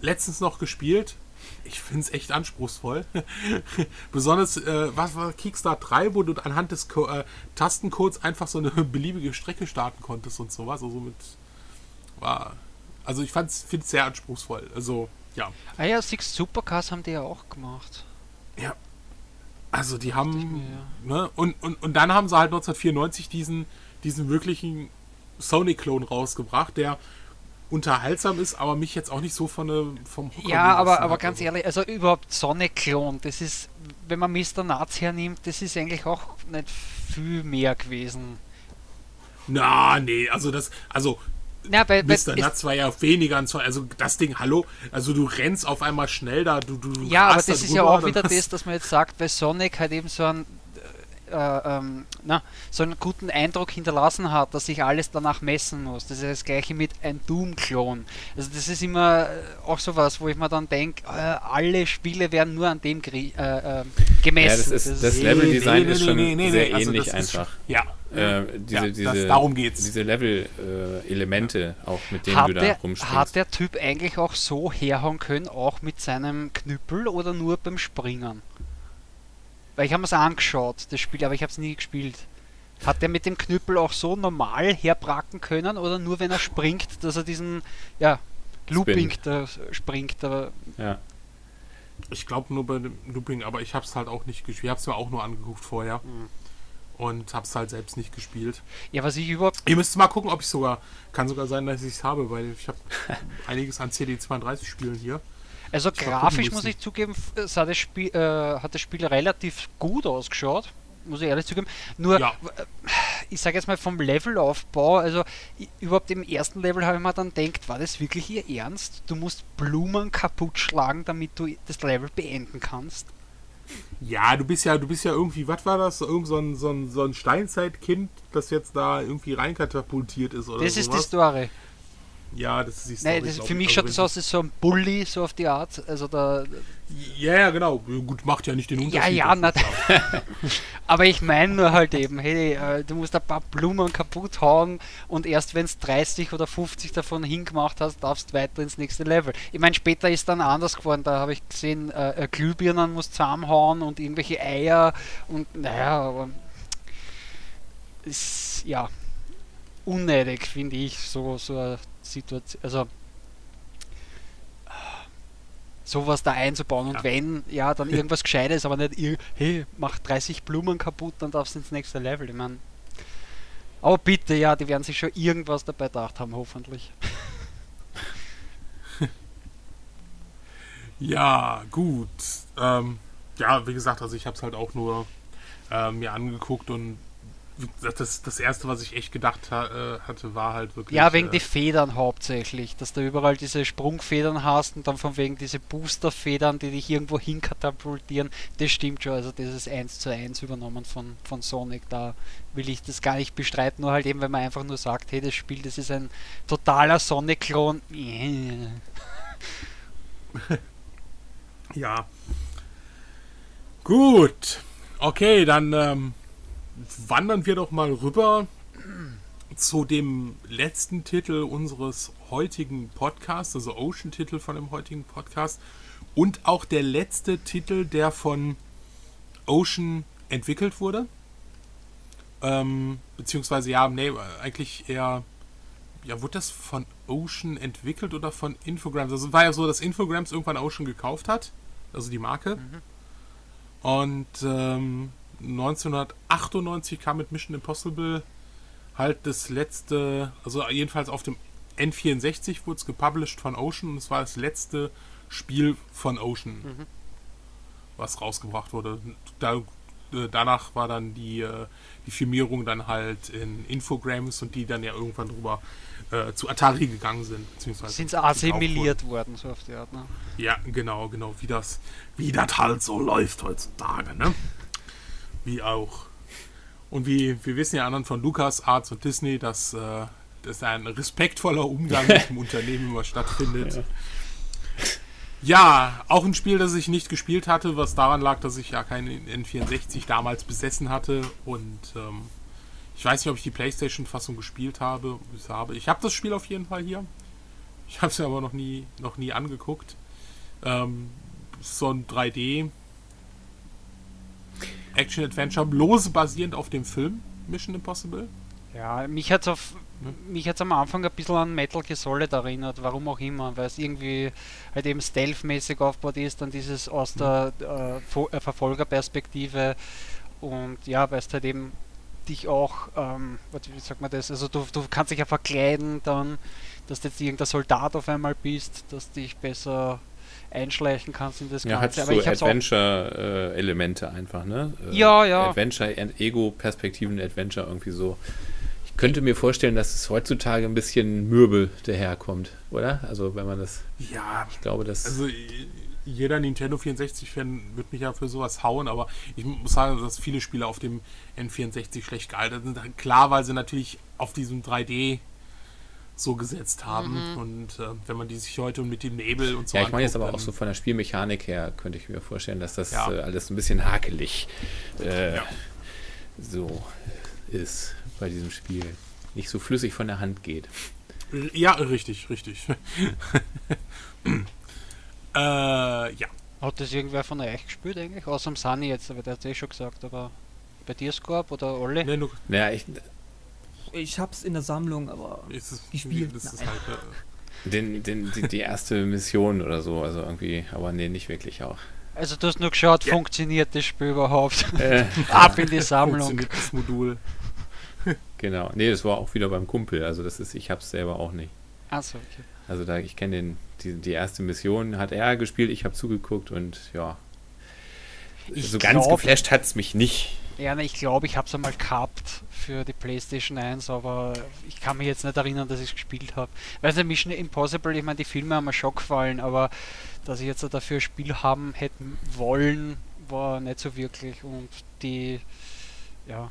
Letztens noch gespielt. Ich finde es echt anspruchsvoll. Besonders, äh, was war Kickstart 3, wo du anhand des Ko äh, Tastencodes einfach so eine beliebige Strecke starten konntest und sowas. Also mit. War also ich finde es sehr anspruchsvoll. Also, ja. Ah ja, Six Supercars haben die ja auch gemacht. Ja. Also die haben. Mir, ja. ne, und, und, und dann haben sie halt 1994 diesen, diesen wirklichen Sony-Klon rausgebracht, der unterhaltsam ist, aber mich jetzt auch nicht so von ne, vom Hocker Ja, aber, aber ganz also. ehrlich, also überhaupt Sonic-Klon, das ist, wenn man Mr. Naz hernimmt, das ist eigentlich auch nicht viel mehr gewesen. Na, nee, also das, also ja, bei, bei, Mr. Nuts war ja weniger an Also das Ding, hallo, also du rennst auf einmal schnell da, du, du Ja, aber das da ist ja auch wieder das, dass man jetzt sagt, weil Sonic halt eben so ein äh, ähm, na, so einen guten Eindruck hinterlassen hat, dass sich alles danach messen muss. Das ist das gleiche mit ein Doom-Klon. Also das ist immer äh, auch so was, wo ich mir dann denke, äh, alle Spiele werden nur an dem äh, äh, gemessen. Ja, das, ist, das, das Level-Design nee, nee, ist schon nee, sehr also ähnlich einfach. Ist, ja, äh, diese, ja, diese, das, darum geht's. Diese Level-Elemente, äh, auch mit denen hat du da der, rumspringst. Hat der Typ eigentlich auch so herhauen können, auch mit seinem Knüppel oder nur beim Springen? Weil ich habe es angeschaut, das Spiel, aber ich habe es nie gespielt. Hat der mit dem Knüppel auch so normal herbracken können oder nur wenn er springt, dass er diesen, ja, Looping da springt? Da ja. Ich glaube nur bei dem Looping, aber ich habe es halt auch nicht gespielt. Ich habe es mir auch nur angeguckt vorher. Mhm und habe es halt selbst nicht gespielt. Ja, was ich überhaupt. Ihr müsst mal gucken, ob ich sogar. Kann sogar sein, dass ich es habe, weil ich habe einiges an CD32 Spielen hier. Also ich grafisch muss ich zugeben, sah das Spiel, äh, hat das Spiel relativ gut ausgeschaut. Muss ich ehrlich zugeben. Nur, ja. ich sage jetzt mal vom Levelaufbau, also ich, überhaupt im ersten Level habe ich mir dann gedacht, war das wirklich ihr Ernst? Du musst Blumen kaputt schlagen, damit du das Level beenden kannst. Ja, du bist ja, du bist ja irgendwie, was war das? Irgend so ein, so ein, so ein Steinzeitkind, das jetzt da irgendwie reinkatapultiert ist oder Das sowas. ist die Story. Ja, das ist die Story, Nein, das, für ich. mich schaut das aus, als so ein Bully, so auf die Art. Also da, Ja, ja, genau. Ja, Gut, macht ja nicht den ja, Unterschied. ja, das na, ist klar. aber ich meine nur halt eben, hey, äh, du musst ein paar Blumen kaputt hauen und erst wenn es 30 oder 50 davon hingemacht hast, darfst du weiter ins nächste Level. Ich meine, später ist dann anders geworden, da habe ich gesehen, äh, äh, Glühbirnen muss zusammenhauen und irgendwelche Eier und naja, aber ist ja unnötig, finde ich, so, so eine Situation, also sowas da einzubauen und Ja. wenn, ja, dann irgendwas Gescheites, aber nicht, hey, mach 30 Blumen kaputt, dann darfst du ins nächste Level, ich meine. Aber bitte, ja, die werden sich schon irgendwas dabei gedacht haben, hoffentlich. Ja, gut. Ähm, ja, wie gesagt, also ich habe es halt auch nur äh, mir angeguckt und das, das erste, was ich echt gedacht ha äh, hatte, war halt wirklich. Ja, wegen äh, die Federn hauptsächlich, dass du überall diese Sprungfedern hast und dann von wegen diese Boosterfedern, die dich irgendwo hinkatapultieren, das stimmt schon, also das ist eins zu eins übernommen von, von Sonic, da will ich das gar nicht bestreiten, nur halt eben, wenn man einfach nur sagt, hey, das Spiel, das ist ein totaler Sonic-Klon. Ja. Gut. Okay, dann ähm, wandern wir doch mal rüber zu dem letzten Titel unseres heutigen Podcasts, also Ocean-Titel von dem heutigen Podcast. Und auch der letzte Titel, der von Ocean entwickelt wurde. Ähm, beziehungsweise, ja, nee, eigentlich eher. Ja, wurde das von Ocean entwickelt oder von Infogrames? Also war ja so, dass Infogrames irgendwann Ocean gekauft hat, also die Marke. Und ähm, 1998 kam mit Mission Impossible halt das letzte, also jedenfalls auf dem N64 wurde es gepublished von Ocean und es war das letzte Spiel von Ocean, was rausgebracht wurde. Da, äh, danach war dann die, äh, die Firmierung dann halt in Infogrames und die dann ja irgendwann drüber äh, zu Atari gegangen sind. Beziehungsweise Sind gekauft assimiliert worden, so auf die Art, ne? Ja, genau, genau, wie das, wie das halt so läuft heutzutage, ne? Wie auch. Und wie wir wissen ja anderen von Lucas, Arts und Disney, dass, äh, dass ein respektvoller Umgang mit dem Unternehmen immer stattfindet. Ja, auch ein Spiel, das ich nicht gespielt hatte, was daran lag, dass ich ja keinen N64 damals besessen hatte und ähm, ich weiß nicht, ob ich die PlayStation-Fassung gespielt habe. Ich habe, ich habe das Spiel auf jeden Fall hier. Ich habe es mir aber noch nie, noch nie angeguckt. Ähm, so ein 3D Action-Adventure, lose basierend auf dem Film Mission Impossible. Ja, mich hat auf Ne? mich hat's am Anfang ein bisschen an Metal Gear Solid erinnert, warum auch immer, weil es irgendwie halt eben stealth-mäßig aufgebaut ist, dann dieses aus der äh, äh, Verfolgerperspektive und ja, weil es halt eben dich auch, ähm, wie sagt man das, also du, du kannst dich ja verkleiden dann, dass du jetzt irgendein Soldat auf einmal bist, dass dich besser einschleichen kannst in das Ja, hat Ganze. so ich hab's auch Adventure-Elemente einfach, ne? Äh, Ja, ja. Adventure, Ego-Perspektiven, Adventure irgendwie so. Ich könnte mir vorstellen, dass es heutzutage ein bisschen mürbe daherkommt, oder? Also wenn man das, Ja, ich glaube, das... Also jeder Nintendo 64-Fan wird mich ja für sowas hauen, aber ich muss sagen, dass viele Spiele auf dem N64 schlecht gealtert sind. Klar, weil sie natürlich auf diesem 3D so gesetzt haben. Und äh, wenn man die sich heute mit dem Nebel und so ja, ich meine jetzt aber auch so von der Spielmechanik her, könnte ich mir vorstellen, dass das Ja. äh, alles ein bisschen hakelig äh, Ja. so ist bei diesem Spiel. Nicht so flüssig von der Hand geht. Ja, richtig, richtig. äh, ja. Hat das irgendwer von euch gespielt eigentlich? Außer dem Sunny jetzt, aber der hat eh schon gesagt, aber bei dir Scorp oder Olli? Nee, nur, Naja, ich, Ich hab's in der Sammlung, aber ist es, Gespielt, Das ist halt, äh, den, den, die, die erste Mission oder so, also irgendwie, aber nee, nicht wirklich auch. Also du hast nur geschaut, Ja. funktioniert das Spiel überhaupt? Äh, Ab in die Sammlung. das Modul. genau. Nee, das war auch wieder beim Kumpel, also das ist, ich hab's selber auch nicht. Achso, okay. Also da, ich kenne den, die, die erste Mission hat er gespielt, ich habe zugeguckt und ja. Ich so ganz glaub- geflasht hat's mich nicht. Ja, ne, ich glaube, ich habe es einmal gehabt für die PlayStation 1, aber ich kann mich jetzt nicht erinnern, dass ich es gespielt habe. Weiß nicht, Mission Impossible, ich meine, die Filme haben mir schon gefallen, aber dass ich jetzt dafür ein Spiel haben hätten wollen, war nicht so wirklich und die, ja.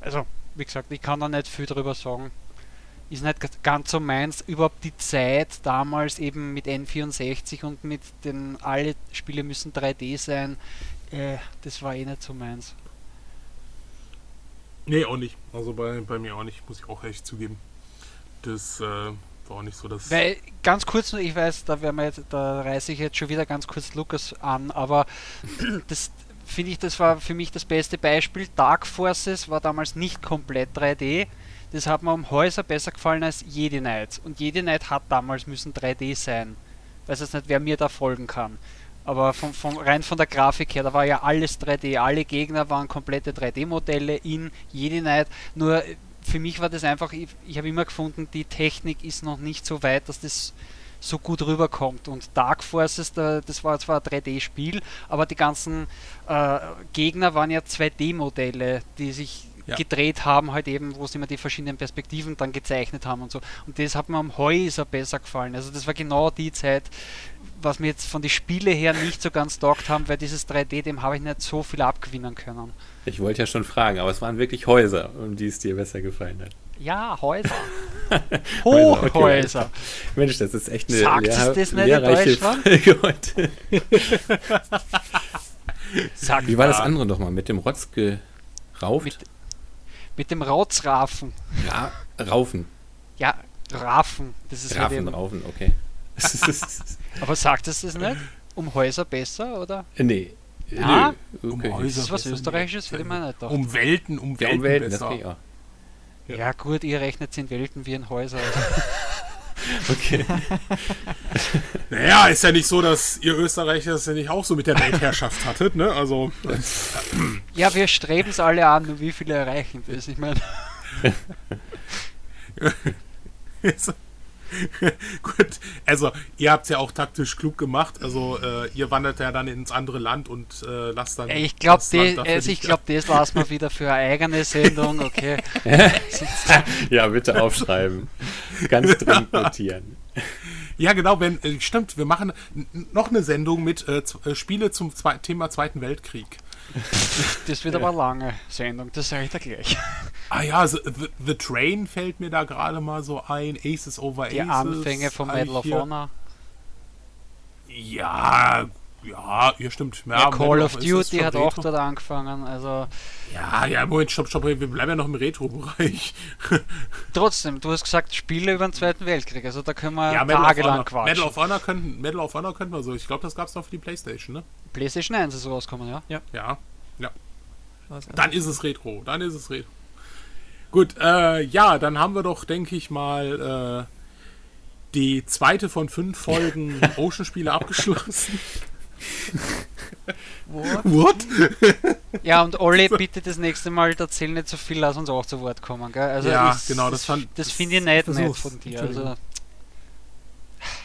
Also, wie gesagt, ich kann da nicht viel drüber sagen. Ist nicht ganz so meins. Überhaupt die Zeit damals eben mit N64 und mit den alle Spiele müssen 3D sein, äh, das war eh nicht so meins. Nee, auch nicht. Also bei, bei mir auch nicht, muss ich auch echt zugeben. Das äh, war auch nicht so das. Weil, ganz kurz nur, ich weiß, da, wir jetzt, da reiße ich jetzt schon wieder ganz kurz Lukas an, aber das finde ich, das war für mich das beste Beispiel. Dark Forces war damals nicht komplett 3D. Das hat mir um Häuser besser gefallen als Jedi Knight. Und Jedi Knight hat damals müssen 3D sein. Weiß jetzt nicht, wer mir da folgen kann. Aber von, von, rein von der Grafik her, da war ja alles 3D. Alle Gegner waren komplette 3D-Modelle in Jedi Knight. Nur für mich war das einfach, ich, ich habe immer gefunden, die Technik ist noch nicht so weit, dass das so gut rüberkommt. Und Dark Forces, da, das war zwar ein 3D-Spiel, aber die ganzen äh, Gegner waren ja 2D-Modelle, die sich ja. gedreht haben, halt eben, wo sie immer die verschiedenen Perspektiven dann gezeichnet haben und so. Und das hat mir am Häuser besser gefallen. Also das war genau die Zeit, was mir jetzt von den Spiele her nicht so ganz taugt haben, weil dieses 3D, dem habe ich nicht so viel abgewinnen können. Ich wollte ja schon fragen, aber es waren wirklich Häuser, um die es dir besser gefallen hat. Ja, Häuser. Hochhäuser. Okay. Mensch, das ist echt eine Sagt lehr es das nicht lehrreiche Folge heute. Wie war das andere nochmal? Mit dem Rotz gerauft? Mit, mit dem Rotzrafen. Ja, Raufen. Ja, Rafen. Das ist Rafen, Raufen, okay. Aber sagt es das nicht? Um Häuser besser, oder? Nee. Ja, Nö, okay. um Häuser das ist was Österreichisches, würde man nicht doch. Um Welten, um Welten, ja, um Welten besser. Das ja. ja gut, ihr rechnet in Welten wie in Häuser. okay. naja, ist ja nicht so, dass ihr Österreicher es ja nicht auch so mit der Weltherrschaft hattet, ne? Also. ja, wir streben es alle an, nur wie viele erreichen das? Ich meine. Gut, also ihr habt es ja auch taktisch klug gemacht. Also äh, ihr wandert ja dann ins andere Land und äh, lasst dann. Ich glaube, also ich glaube, das lassen wir wieder für eine eigene Sendung. Okay. ja, bitte aufschreiben. Ganz dringend notieren. Ja, genau, wenn, äh, stimmt, wir machen noch eine Sendung mit äh, äh Spiele zum Zwe Thema Zweiten Weltkrieg. Das wird ja. aber eine lange Sendung, das sage ich da gleich. Ah ja, the, the, Train fällt mir da gerade mal so ein. Aces over Die Aces. Die Anfänge von Medal of Honor. Ja, ja, ja, stimmt. Ja, ja Call of Duty hat auch dort angefangen, also. Ja, ja, Moment, stopp, stopp, wir bleiben ja noch im Retro-Bereich. Trotzdem, du hast gesagt, Spiele über den Zweiten Weltkrieg, also da können wir ja, tagelang quatschen. Medal of Honor könnten, Medal of Honor könnten wir so, ich glaube, das gab es doch für die Playstation, ne? Playstation 1 ist rausgekommen, ja? Ja. Ja, ja. Dann ist es Retro, dann ist es Retro. Gut, äh, ja, dann haben wir doch, denke ich mal, äh, die zweite von fünf Folgen Ocean-Spiele abgeschlossen. What? What? ja, und Olli, bitte das nächste Mal erzähl nicht so viel, lass uns auch zu Wort kommen. Gell? Also ja, ist, genau, das, das, das finde ich nicht nett von dir. Also.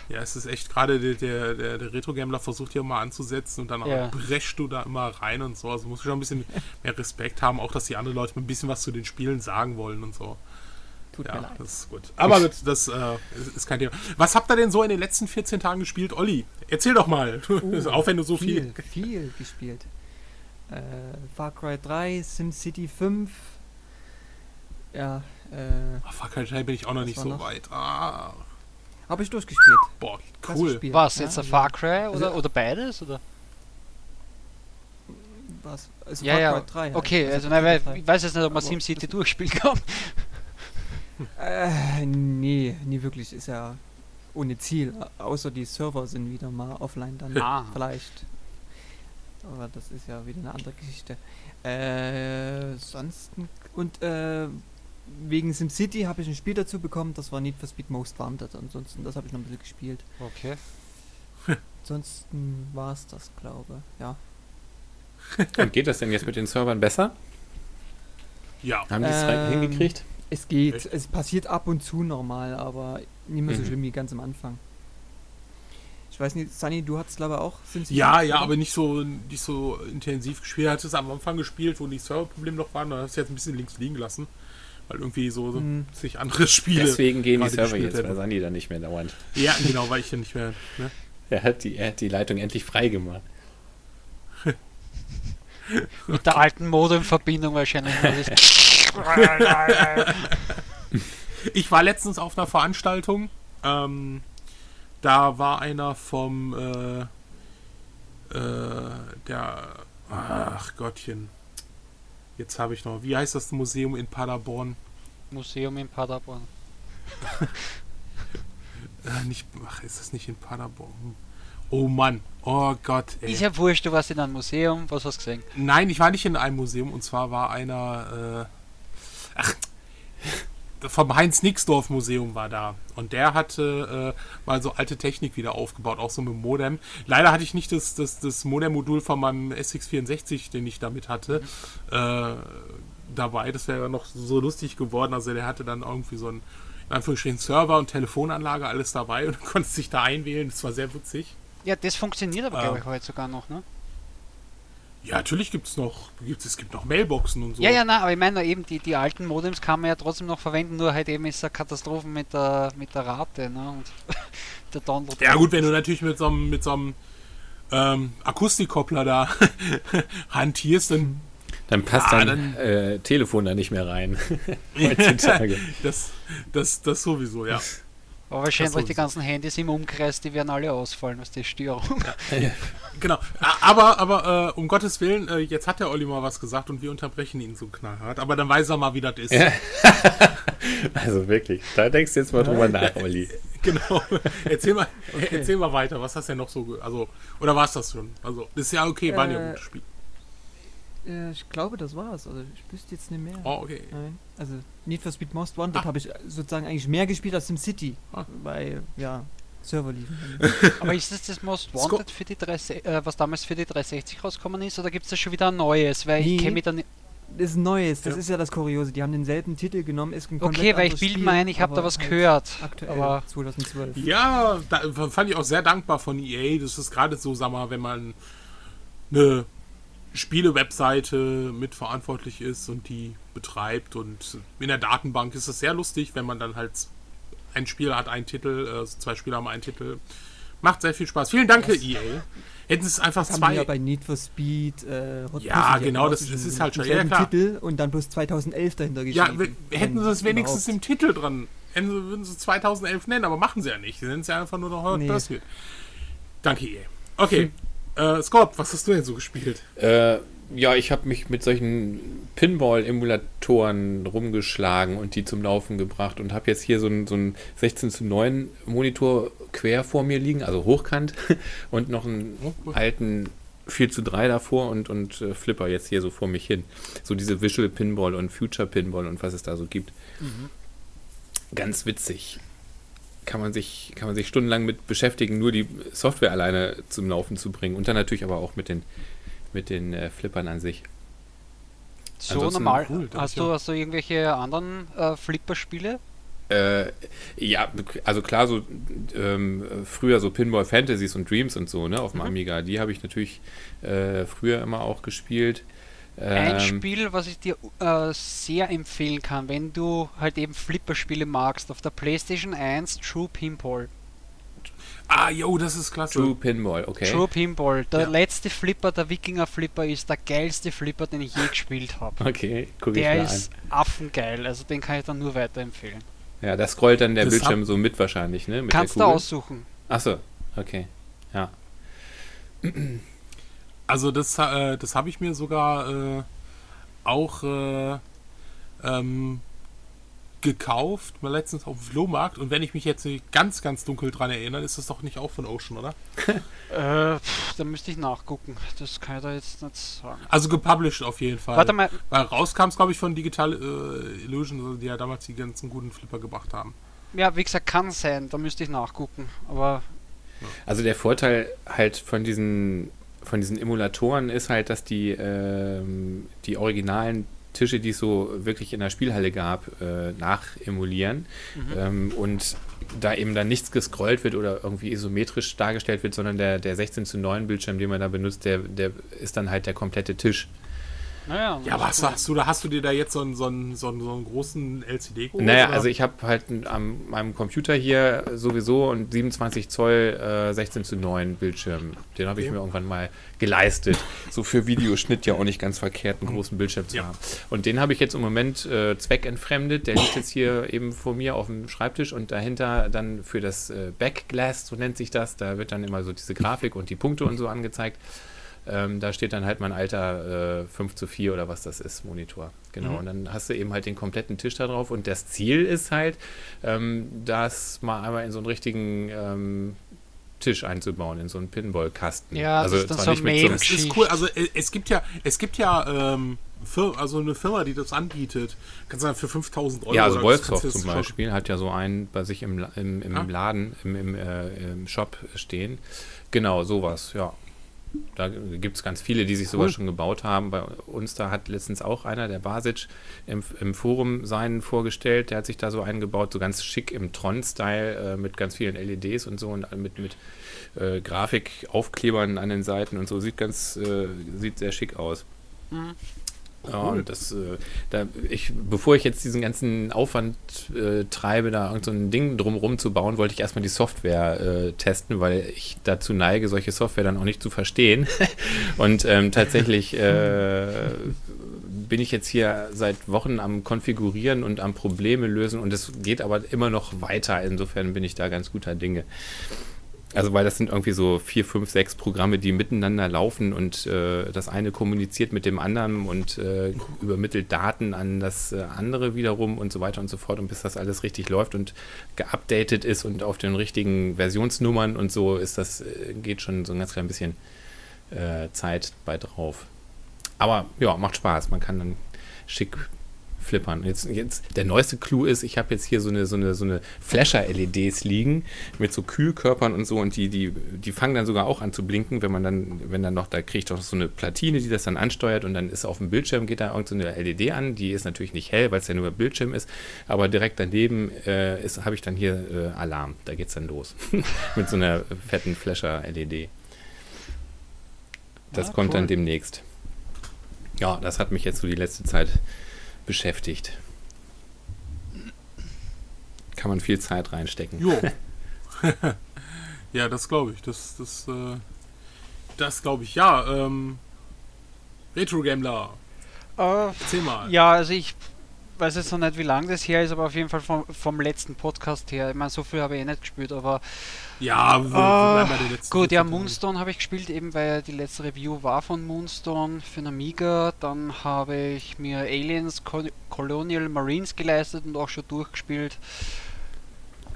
Ja, es ist echt gerade der, der, der, der Retro-Gambler versucht hier mal anzusetzen und dann ja. brechst du da immer rein und so. Also musst du schon ein bisschen mehr Respekt haben, auch dass die anderen Leute ein bisschen was zu den Spielen sagen wollen und so. Tut ja, mir leid. Das ist gut. Aber das, das äh, ist kein Thema. Was habt ihr denn so in den letzten 14 Tagen gespielt, Olli? Erzähl doch mal. Uh, auch wenn du so viel. Viel, viel gespielt. Äh, Far Cry 3, SimCity 5. Ja, äh. Ach, Far Cry 3 bin ich auch noch nicht so noch? weit. Ah. Habe ich durchgespielt. Boah, cool. Was, jetzt ja, ein Far Cry oder, also, oder beides? Oder? Was? Also ja, Far Cry ja. 3. Halt. Okay, also, also nein, ich weiß jetzt nicht, ob man SimCity durchspielen kann. Äh, nee, nie wirklich. Ist ja ohne Ziel. Außer die Server sind wieder mal offline dann ah. vielleicht. Aber das ist ja wieder eine andere Geschichte. Äh, sonst und äh, wegen SimCity habe ich ein Spiel dazu bekommen, das war Need for Speed Most Wanted. Ansonsten, das habe ich noch ein bisschen gespielt. Okay. Ansonsten war es das, glaube Ja. Und geht das denn jetzt mit den Servern besser? Ja. Haben die es ähm, hingekriegt? Es geht. Echt? Es passiert ab und zu normal, aber nicht mehr so mhm. schlimm wie ganz am Anfang. Ich weiß nicht, Sunny, du hattest glaube ich auch SimCity. Ja, ja, aber nicht so, nicht so intensiv gespielt. Hat es am Anfang gespielt, wo die Serverprobleme noch waren. Da hast du jetzt ein bisschen links liegen lassen. Weil irgendwie so hm. sich andere Spiele. Deswegen gehen die Server jetzt bei Sunny dann nicht mehr dauernd. Ja, genau, weil ich ja nicht mehr. Ne? er, hat die, er hat die Leitung endlich frei gemacht. Mit der alten Modemverbindung wahrscheinlich. ich war letztens auf einer Veranstaltung. Ähm, da war einer vom äh, äh, der ach Gottchen. Jetzt habe ich noch. Wie heißt das Museum in Paderborn? Museum in Paderborn. äh, nicht, ach, ist das nicht in Paderborn? Oh Mann, oh Gott. Ey. Ist ja wurscht, du warst in einem Museum, was hast du gesehen? Nein, ich war nicht in einem Museum und zwar war einer, äh, ach, vom Heinz Nixdorf Museum war da und der hatte äh, mal so alte Technik wieder aufgebaut, auch so mit Modem. Leider hatte ich nicht das, das, das Modem-Modul von meinem SX64, den ich damit hatte, äh, dabei. Das wäre noch so lustig geworden. Also der hatte dann irgendwie so ein in Anführungsstrichen Server und Telefonanlage alles dabei und du konntest sich da einwählen. Das war sehr witzig. Ja, das funktioniert aber, ähm, glaube ich, heute sogar noch, ne? Ja, natürlich gibt es noch, gibt's, es gibt noch Mailboxen und so. Ja, ja, na, aber ich meine eben, die, die alten Modems kann man ja trotzdem noch verwenden, nur halt eben ist es Katastrophen mit der, mit der Rate, ne? Und der Download. Ja gut, wenn du natürlich mit so einem, mit so einem ähm, Akustikkoppler da hantierst, dann dann passt ja, dein dann, äh, Telefon da nicht mehr rein. Heutzutage. das, das, das sowieso, ja. Aber wahrscheinlich die ganzen Handys im Umkreis, die werden alle ausfallen aus der Störung. Ja. genau. Aber, aber äh, um Gottes Willen, äh, jetzt hat der Olli mal was gesagt und wir unterbrechen ihn so knallhart. Aber dann weiß er mal, wie das ist. Ja. also wirklich, da denkst du jetzt mal drüber nach, Olli. Genau. Erzähl mal, okay. erzähl mal weiter. Was hast du denn noch so. Also, oder war es das schon? Also, das ist ja okay, waren ja äh, gute Spiele. Äh, ich glaube, das war's. Also ich wüsste jetzt nicht mehr. Oh, okay. Nein. Also Need for Speed Most Wanted ah. habe ich sozusagen eigentlich mehr gespielt als SimCity. Ah. Weil, ja, Server liefen. Aber ist das das Most Wanted für die 3, äh, was damals für die 360 rausgekommen ist, oder gibt es da schon wieder ein neues? Weil nee. ich kenne mich dann das ist Neues, das ja. ist ja das Kuriose. Die haben denselben Titel genommen, ist ein Okay, weil ich bilde mir ein, ich habe da was halt gehört. Aktuell, aber 2012. Ja, da fand ich auch sehr dankbar von EA. Das ist gerade so, sag mal, wenn man eine Spiele-Webseite mitverantwortlich ist und die betreibt. Und in der Datenbank ist es sehr lustig, wenn man dann halt ein Spieler hat einen Titel, äh, zwei Spieler haben einen Titel. Macht sehr viel Spaß. Vielen Dank, EA. Hätten es einfach das zwei. Haben ja bei Need for Speed. Äh, ja, genau, das, das ist halt schon. Ja, klar. Titel und dann bloß 2011 dahinter geschrieben. Ja, hätten sie es wenigstens im Titel dran. Hätten sie, würden sie 2011 nennen, aber machen sie ja nicht. Sie nennen es ja einfach nur noch Hot nee. Pursuit. Danke, EA. Okay, äh, Scott, was hast du denn so gespielt? Äh, ja, ich habe mich mit solchen Pinball-Emulatoren rumgeschlagen und die zum Laufen gebracht und habe jetzt hier so einen, so 16 zu 9 Monitor quer vor mir liegen, also hochkant und noch einen oh, alten 4 zu 3 davor und, und äh, Flipper jetzt hier so vor mich hin. So diese Visual Pinball und Future Pinball und was es da so gibt. Mhm. Ganz witzig kann man sich, kann man sich stundenlang mit beschäftigen, nur die Software alleine zum Laufen zu bringen. Und dann natürlich aber auch mit den, mit den äh, Flippern an sich. So Ansonsten normal. Cool, hast, du, hast du irgendwelche anderen äh, Flipper-Spiele? Äh, ja, also klar, so ähm, früher so Pinball Fantasies und Dreams und so, ne, auf dem mhm. Amiga, die habe ich natürlich äh, früher immer auch gespielt. Ein ähm, Spiel, was ich dir äh, sehr empfehlen kann, wenn du halt eben Flipper-Spiele magst, auf der PlayStation 1 True Pinball. Ah, jo, das ist klasse. True Pinball, okay. True Pinball. Der ja. letzte Flipper, der Wikinger Flipper, ist der geilste Flipper, den ich je gespielt habe. Okay, ich Der ist an. affengeil, also den kann ich dann nur weiterempfehlen. Ja, da scrollt dann der das Bildschirm so mit wahrscheinlich, ne? Mit Kannst du aussuchen. Achso, okay. Ja. Also das, äh, das habe ich mir sogar äh, auch äh, ähm, gekauft, mal letztens auf dem Flohmarkt. Und wenn ich mich jetzt ganz, ganz dunkel dran erinnere, ist das doch nicht auch von Ocean, oder? äh, pff, da müsste ich nachgucken. Das kann ich da jetzt nicht sagen. Also gepublished auf jeden Fall. Warte mal. Weil rauskam es, glaube ich, von Digital äh, Illusion, die ja damals die ganzen guten Flipper gebracht haben. Ja, wie gesagt, kann sein. Da müsste ich nachgucken. Aber. Also der Vorteil halt von diesen von diesen Emulatoren ist halt, dass die, ähm, die originalen Tische, die es so wirklich in der Spielhalle gab, äh, nachemulieren. Mhm. Ähm, und da eben dann nichts gescrollt wird oder irgendwie isometrisch dargestellt wird, sondern der, der 16 zu 9 Bildschirm, den man da benutzt, der, der ist dann halt der komplette Tisch. Naja, ja, was hast du da? Hast du dir da jetzt so einen, so einen, so einen, so einen großen LCD geholt? Naja, oder? also ich habe halt an meinem Computer hier sowieso und 27 Zoll äh, 16 zu 9 Bildschirm. Den habe ich mir irgendwann mal geleistet. so für Videoschnitt ja auch nicht ganz verkehrt, einen großen Bildschirm zu ja. haben. Und den habe ich jetzt im Moment äh, zweckentfremdet. Der liegt jetzt hier eben vor mir auf dem Schreibtisch und dahinter dann für das äh, Backglass, so nennt sich das, da wird dann immer so diese Grafik und die Punkte und so angezeigt. Ähm, da steht dann halt mein alter äh, 5 zu 4 oder was das ist, Monitor. Genau. Mhm. Und dann hast du eben halt den kompletten Tisch da drauf. Und das Ziel ist halt, ähm, das mal einmal in so einen richtigen ähm, Tisch einzubauen, in so einen Pinball-Kasten. Ja, also das, ist, so mit so das ist cool. Also äh, es gibt ja, es gibt ja ähm, also eine Firma, die das anbietet. Kannst du sagen, für 5000 Euro. Ja, also Wolfsoft zum Beispiel hat ja so einen bei sich im, im, im ah. Laden, im, im, äh, im Shop stehen. Genau, sowas, ja. Da gibt es ganz viele, die sich sogar schon gebaut haben. Bei uns da hat letztens auch einer, der Basic, im, im Forum seinen vorgestellt. Der hat sich da so einen gebaut, so ganz schick im Tron-Style äh, mit ganz vielen LEDs und so und mit, mit äh, Grafikaufklebern an den Seiten und so. Sieht ganz, äh, sieht sehr schick aus. Mhm. Ja, und das, äh, da, ich, bevor ich jetzt diesen ganzen Aufwand äh, treibe, da irgend so ein Ding drumherum zu bauen, wollte ich erstmal die Software äh, testen, weil ich dazu neige, solche Software dann auch nicht zu verstehen. und ähm, tatsächlich äh, bin ich jetzt hier seit Wochen am Konfigurieren und am Probleme lösen und es geht aber immer noch weiter. Insofern bin ich da ganz guter Dinge. Also weil das sind irgendwie so vier, fünf, sechs Programme, die miteinander laufen und äh, das eine kommuniziert mit dem anderen und äh, übermittelt Daten an das äh, andere wiederum und so weiter und so fort. Und bis das alles richtig läuft und geupdatet ist und auf den richtigen Versionsnummern und so ist das, äh, geht schon so ein ganz klein bisschen äh, Zeit bei drauf. Aber ja, macht Spaß. Man kann dann schick flippern. Jetzt, jetzt der neueste Clou ist, ich habe jetzt hier so eine, so eine, so eine Flasher-LEDs liegen mit so Kühlkörpern und so und die, die, die fangen dann sogar auch an zu blinken, wenn man dann, wenn dann noch, da kriegt doch so eine Platine, die das dann ansteuert und dann ist auf dem Bildschirm, geht da irgendeine so LED an, die ist natürlich nicht hell, weil es ja nur Bildschirm ist, aber direkt daneben äh, habe ich dann hier äh, Alarm, da geht es dann los. mit so einer fetten Flasher-LED. Das ja, kommt cool. dann demnächst. Ja, das hat mich jetzt so die letzte Zeit beschäftigt. Kann man viel Zeit reinstecken. Jo. ja, das glaube ich. Das, das, äh, das glaube ich. Ja, ähm, Retro Gambler. Äh, Erzähl mal. Ja, also ich weiß jetzt noch nicht, wie lange das her ist, aber auf jeden Fall vom, vom letzten Podcast her. Ich meine, so viel habe ich eh nicht gespielt, aber. Ja, uh, gut, ja, Moonstone habe ich gespielt, eben weil die letzte Review war von Moonstone für den Amiga. Dann habe ich mir Aliens Colonial Marines geleistet und auch schon durchgespielt.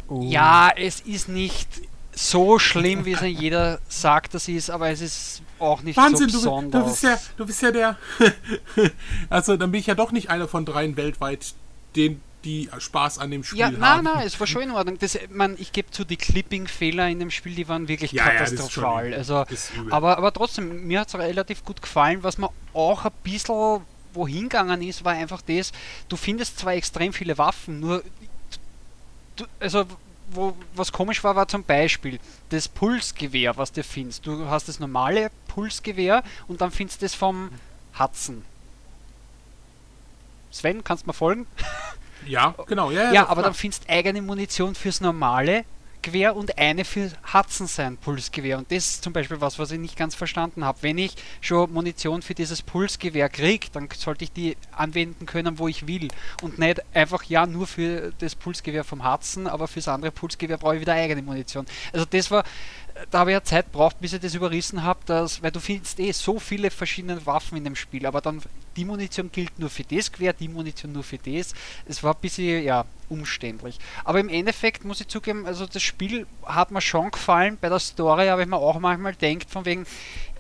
Oh. Ja, es ist nicht so schlimm, wie es jeder sagt, dass es ist, aber es ist auch nicht Wahnsinn, so besonders. Du, du, bist ja, du bist ja der. also, dann bin ich ja doch nicht einer von dreien weltweit, den die Spaß an dem Spiel ja, haben. Ja, nein, nein, es war schon in Ordnung. Das, man, ich gebe zu, die Clipping-Fehler in dem Spiel, die waren wirklich ja, katastrophal. Ja, also, aber, aber trotzdem, mir hat es relativ gut gefallen. Was mir auch ein bisschen wohin gegangen ist, war einfach das, du findest zwar extrem viele Waffen, nur du, also wo was komisch war, war zum Beispiel das Pulsgewehr, was du findest. Du hast das normale Pulsgewehr und dann findest du das vom Hudson. Sven, kannst du mir folgen? Ja, genau. Ja, ja, ja aber dann findest du eigene Munition fürs normale Gewehr und eine für Hudson sein Pulsgewehr. Und das ist zum Beispiel was, was ich nicht ganz verstanden habe. Wenn ich schon Munition für dieses Pulsgewehr kriege, dann sollte ich die anwenden können, wo ich will. Und nicht einfach, ja, nur für das Pulsgewehr vom Hudson, aber fürs andere Pulsgewehr brauche ich wieder eigene Munition. Also das war, da habe ich ja Zeit braucht, bis ich das überrissen habe, dass, weil du findest eh so viele verschiedene Waffen in dem Spiel, aber dann die Munition gilt nur für das Gewehr, die Munition nur für das. Es war ein bisschen, ja, umständlich. Aber im Endeffekt muss ich zugeben, also das Spiel hat mir schon gefallen. Bei der Story habe ich mir auch manchmal denkt, von wegen,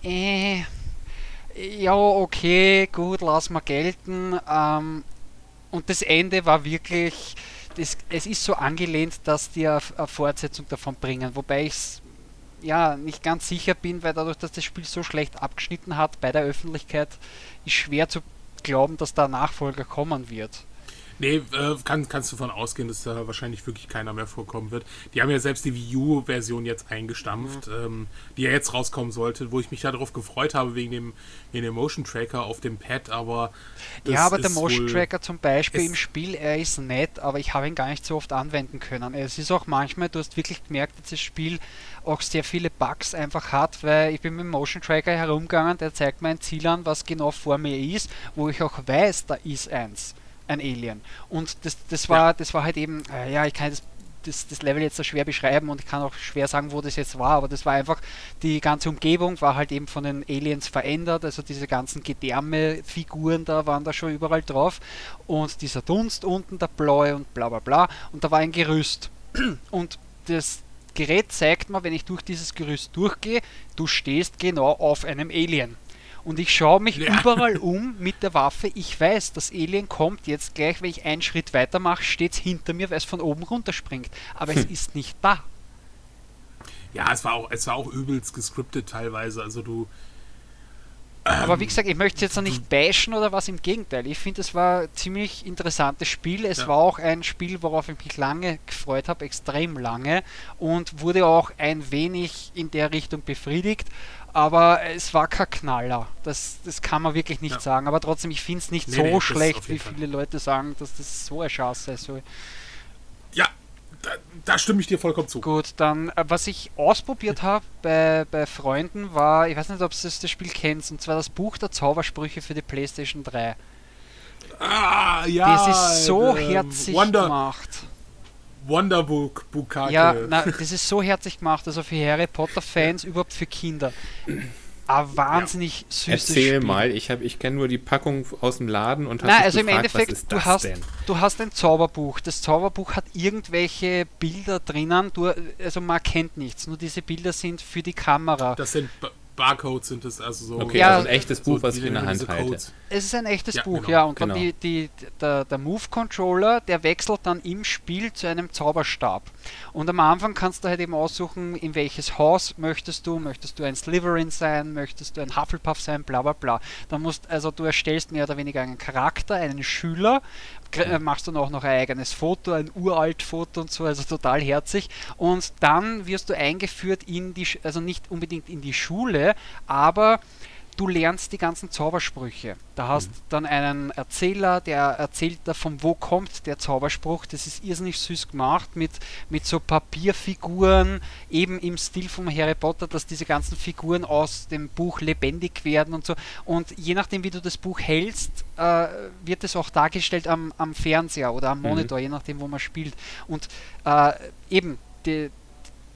äh, ja, okay, gut, lass mal gelten. Ähm, und das Ende war wirklich, das, es ist so angelehnt, dass die eine, eine Fortsetzung davon bringen. Wobei ich es ja, nicht ganz sicher bin, weil dadurch, dass das Spiel so schlecht abgeschnitten hat bei der Öffentlichkeit, ist schwer zu glauben, dass da Nachfolger kommen wird. Nee, äh, kann, kannst du davon ausgehen, dass da wahrscheinlich wirklich keiner mehr vorkommen wird. Die haben ja selbst die Wii U-Version jetzt eingestampft, mhm. ähm, die ja jetzt rauskommen sollte, wo ich mich darauf gefreut habe wegen dem, wegen dem Motion Tracker auf dem Pad, aber. Ja, aber der Motion Tracker zum Beispiel im Spiel, er ist nett, aber ich habe ihn gar nicht so oft anwenden können. Es ist auch manchmal, du hast wirklich gemerkt, dass das Spiel auch sehr viele Bugs einfach hat, weil ich bin mit dem Motion Tracker herumgegangen, der zeigt mir ein Ziel an, was genau vor mir ist, wo ich auch weiß, da ist eins ein Alien. Und das, das war, ja. das war halt eben, äh, ja, ich kann das, das, das Level jetzt so schwer beschreiben und ich kann auch schwer sagen, wo das jetzt war, aber das war einfach, die ganze Umgebung war halt eben von den Aliens verändert, also diese ganzen Gedärme-Figuren da waren da schon überall drauf und dieser Dunst unten, der blaue und bla bla bla und da war ein Gerüst. Und das Gerät zeigt mir, wenn ich durch dieses Gerüst durchgehe, du stehst genau auf einem Alien. Und ich schaue mich ja. überall um mit der Waffe. Ich weiß, das Alien kommt jetzt gleich, wenn ich einen Schritt weiter mache, steht es hinter mir, weil es von oben runterspringt. Aber hm. es ist nicht da. Ja, es war auch, es war auch übelst gescriptet teilweise. Also du. Aber wie gesagt, ich möchte jetzt noch nicht bashen oder was, im Gegenteil. Ich finde, es war ein ziemlich interessantes Spiel. Es ja. war auch ein Spiel, worauf ich mich lange gefreut habe, extrem lange und wurde auch ein wenig in der Richtung befriedigt aber es war kein Knaller. Das, das kann man wirklich nicht ja. sagen. Aber trotzdem, ich finde es nicht nee, so nee, schlecht, wie viele Leute sagen, dass das so ein Schatz sei. So. Ja, da, da, stimme ich dir vollkommen zu. Gut, dann, äh, was ich ausprobiert habe bei, bei Freunden war, ich weiß nicht, ob du das Spiel kennst, und zwar das Buch der Zaubersprüche für die PlayStation 3. Ah, ja. Das ist so äh, herzig Wonder, gemacht. Wonderbook Bukake. Ja, na, das ist so herzlich gemacht, also für Harry Potter Fans, überhaupt für Kinder. Aber wahnsinnig ja. süßes Erzähl Spiel. mal, ich, ich kenne nur die Packung aus dem Laden und habe also gefragt, im Endeffekt, du hast, denn? du hast ein Zauberbuch. Das Zauberbuch hat irgendwelche Bilder drinnen, du, also man kennt nichts, nur diese Bilder sind für die Kamera. Das sind Barcodes sind es, also so. Okay, ja, also ein echtes Buch, so was ich in der Hand halte. Es ist ein echtes ja, Buch, genau. ja. Und genau. dann die, die, der, der Move-Controller, der wechselt dann im Spiel zu einem Zauberstab. Und am Anfang kannst du halt eben aussuchen, in welches Haus möchtest du. Möchtest du ein Slytherin sein, möchtest du ein Hufflepuff sein, bla bla bla. Dann musst, also du erstellst mehr oder weniger einen Charakter, einen Schüler, äh, machst dann auch noch ein eigenes Foto, ein uralt Foto und so, also total herzig. Und dann wirst du eingeführt in die, also nicht unbedingt in die Schule, aber du lernst die ganzen Zaubersprüche. Da hast mhm. dann einen Erzähler, der erzählt davon, wo kommt der Zauberspruch. Das ist irrsinnig süß gemacht mit, mit so Papierfiguren, eben im Stil von Harry Potter, dass diese ganzen Figuren aus dem Buch lebendig werden und so. Und je nachdem, wie du das Buch hältst, äh, wird es auch dargestellt am, am Fernseher oder am mhm. Monitor, mhm. je nachdem, wo man spielt. Und äh, eben, die,